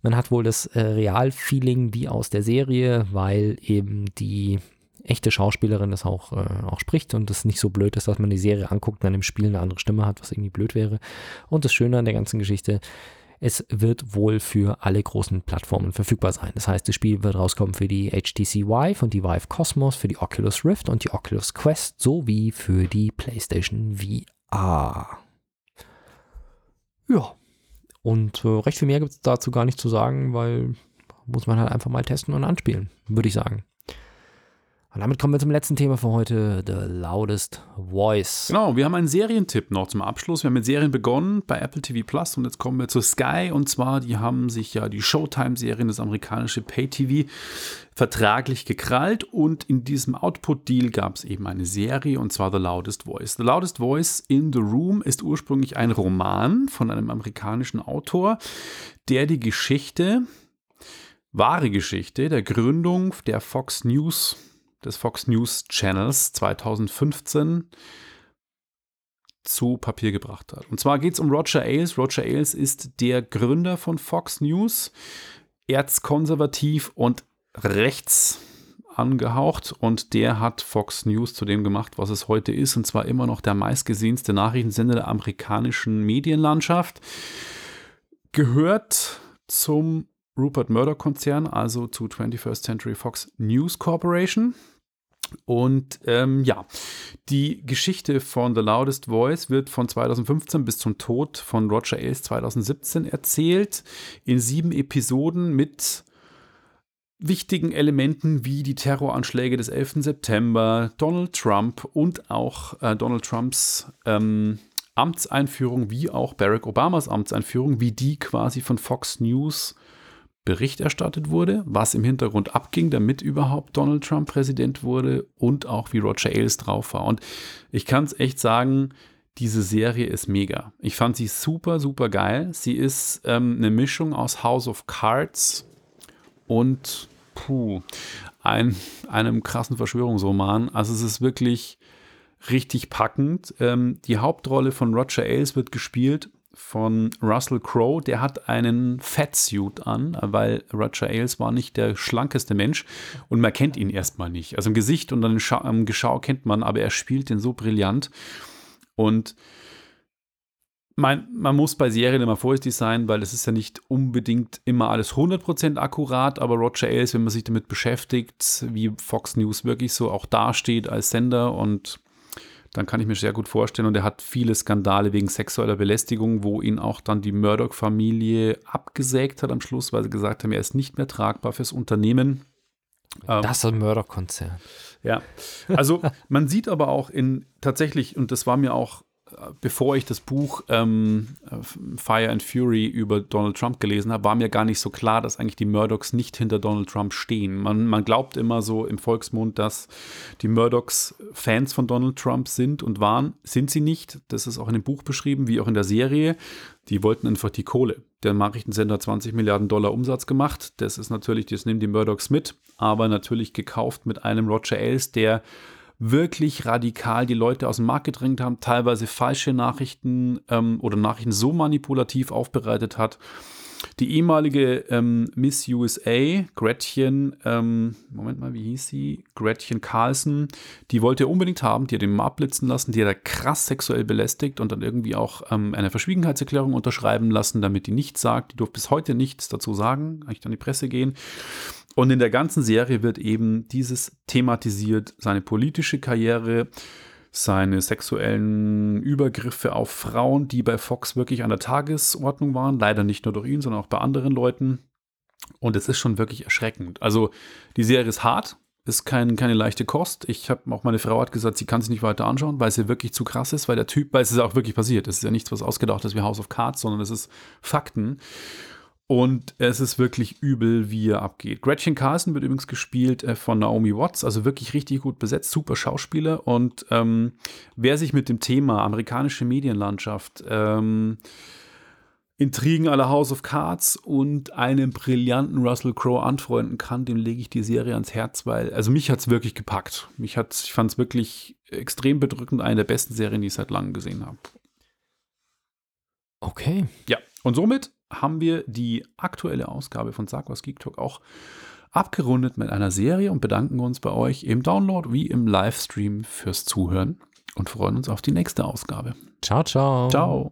man hat wohl das äh, Realfeeling wie aus der Serie, weil eben die echte Schauspielerin das auch, äh, auch spricht und es nicht so blöd ist, dass man die Serie anguckt und dann im Spiel eine andere Stimme hat, was irgendwie blöd wäre. Und das Schöne an der ganzen Geschichte, es wird wohl für alle großen Plattformen verfügbar sein. Das heißt, das Spiel wird rauskommen für die HTC Vive und die Vive Cosmos, für die Oculus Rift und die Oculus Quest sowie für die PlayStation VR. Ja. Und äh, recht viel mehr gibt es dazu gar nicht zu sagen, weil muss man halt einfach mal testen und anspielen, würde ich sagen. Und damit kommen wir zum letzten Thema für heute, The Loudest Voice. Genau, wir haben einen Serientipp noch zum Abschluss. Wir haben mit Serien begonnen bei Apple TV Plus und jetzt kommen wir zu Sky und zwar, die haben sich ja die Showtime-Serien, das amerikanische Pay-TV, vertraglich gekrallt und in diesem Output-Deal gab es eben eine Serie und zwar The Loudest Voice. The Loudest Voice in the Room ist ursprünglich ein Roman von einem amerikanischen Autor, der die Geschichte, wahre Geschichte der Gründung der Fox News des Fox News Channels 2015 zu Papier gebracht hat. Und zwar geht es um Roger Ailes. Roger Ailes ist der Gründer von Fox News, erzkonservativ und rechts angehaucht und der hat Fox News zu dem gemacht, was es heute ist, und zwar immer noch der meistgesehenste Nachrichtensender der amerikanischen Medienlandschaft. Gehört zum Rupert Murdoch Konzern, also zu 21st Century Fox News Corporation. Und ähm, ja, die Geschichte von The Loudest Voice wird von 2015 bis zum Tod von Roger Ailes 2017 erzählt, in sieben Episoden mit wichtigen Elementen wie die Terroranschläge des 11. September, Donald Trump und auch äh, Donald Trumps ähm, Amtseinführung, wie auch Barack Obamas Amtseinführung, wie die quasi von Fox News Bericht erstattet wurde, was im Hintergrund abging, damit überhaupt Donald Trump Präsident wurde und auch wie Roger Ailes drauf war. Und ich kann es echt sagen, diese Serie ist mega. Ich fand sie super, super geil. Sie ist ähm, eine Mischung aus House of Cards und puh, ein, einem krassen Verschwörungsroman. Also es ist wirklich richtig packend. Ähm, die Hauptrolle von Roger Ailes wird gespielt von Russell Crowe, der hat einen Fatsuit an, weil Roger Ailes war nicht der schlankeste Mensch und man kennt ihn erstmal nicht. Also im Gesicht und dann im Geschau kennt man, aber er spielt den so brillant. Und mein, man muss bei Serien immer vorsichtig sein, weil es ist ja nicht unbedingt immer alles 100% akkurat, aber Roger Ailes, wenn man sich damit beschäftigt, wie Fox News wirklich so auch dasteht als Sender und dann kann ich mir sehr gut vorstellen. Und er hat viele Skandale wegen sexueller Belästigung, wo ihn auch dann die Murdoch-Familie abgesägt hat am Schluss, weil sie gesagt haben, er ist nicht mehr tragbar fürs Unternehmen. Das ist ein Murdoch-Konzern. Ja, also man sieht aber auch in tatsächlich, und das war mir auch bevor ich das Buch ähm, Fire and Fury über Donald Trump gelesen habe, war mir gar nicht so klar, dass eigentlich die Murdochs nicht hinter Donald Trump stehen. Man, man glaubt immer so im Volksmund, dass die Murdochs Fans von Donald Trump sind und waren. Sind sie nicht. Das ist auch in dem Buch beschrieben, wie auch in der Serie. Die wollten einfach die Kohle. Der Nachrichtensender hat 20 Milliarden Dollar Umsatz gemacht. Das ist natürlich, das nehmen die Murdochs mit, aber natürlich gekauft mit einem Roger Ailes, der wirklich radikal die Leute aus dem Markt gedrängt haben, teilweise falsche Nachrichten ähm, oder Nachrichten so manipulativ aufbereitet hat. Die ehemalige ähm, Miss USA, Gretchen, ähm, Moment mal, wie hieß sie? Gretchen Carlson, die wollte er unbedingt haben, die hat ihn abblitzen lassen, die hat er krass sexuell belästigt und dann irgendwie auch ähm, eine Verschwiegenheitserklärung unterschreiben lassen, damit die nichts sagt. Die durfte bis heute nichts dazu sagen, eigentlich an die Presse gehen. Und in der ganzen Serie wird eben dieses thematisiert, seine politische Karriere, seine sexuellen Übergriffe auf Frauen, die bei Fox wirklich an der Tagesordnung waren. Leider nicht nur durch ihn, sondern auch bei anderen Leuten. Und es ist schon wirklich erschreckend. Also die Serie ist hart, ist kein, keine leichte Kost. Ich habe auch meine Frau hat gesagt, sie kann sich nicht weiter anschauen, weil sie wirklich zu krass ist, weil der Typ, weil es ist auch wirklich passiert. Es ist ja nichts, was ausgedacht ist wie House of Cards, sondern es ist Fakten. Und es ist wirklich übel, wie er abgeht. Gretchen Carlson wird übrigens gespielt äh, von Naomi Watts, also wirklich richtig gut besetzt, super Schauspieler. Und ähm, wer sich mit dem Thema amerikanische Medienlandschaft, ähm, Intrigen aller House of Cards und einem brillanten Russell Crowe anfreunden kann, dem lege ich die Serie ans Herz, weil, also mich hat es wirklich gepackt. Mich hat's, ich fand es wirklich extrem bedrückend, eine der besten Serien, die ich seit langem gesehen habe. Okay. Ja, und somit haben wir die aktuelle Ausgabe von Sag was Geek Talk auch abgerundet mit einer Serie und bedanken uns bei euch im Download wie im Livestream fürs Zuhören und freuen uns auf die nächste Ausgabe. Ciao, ciao. Ciao.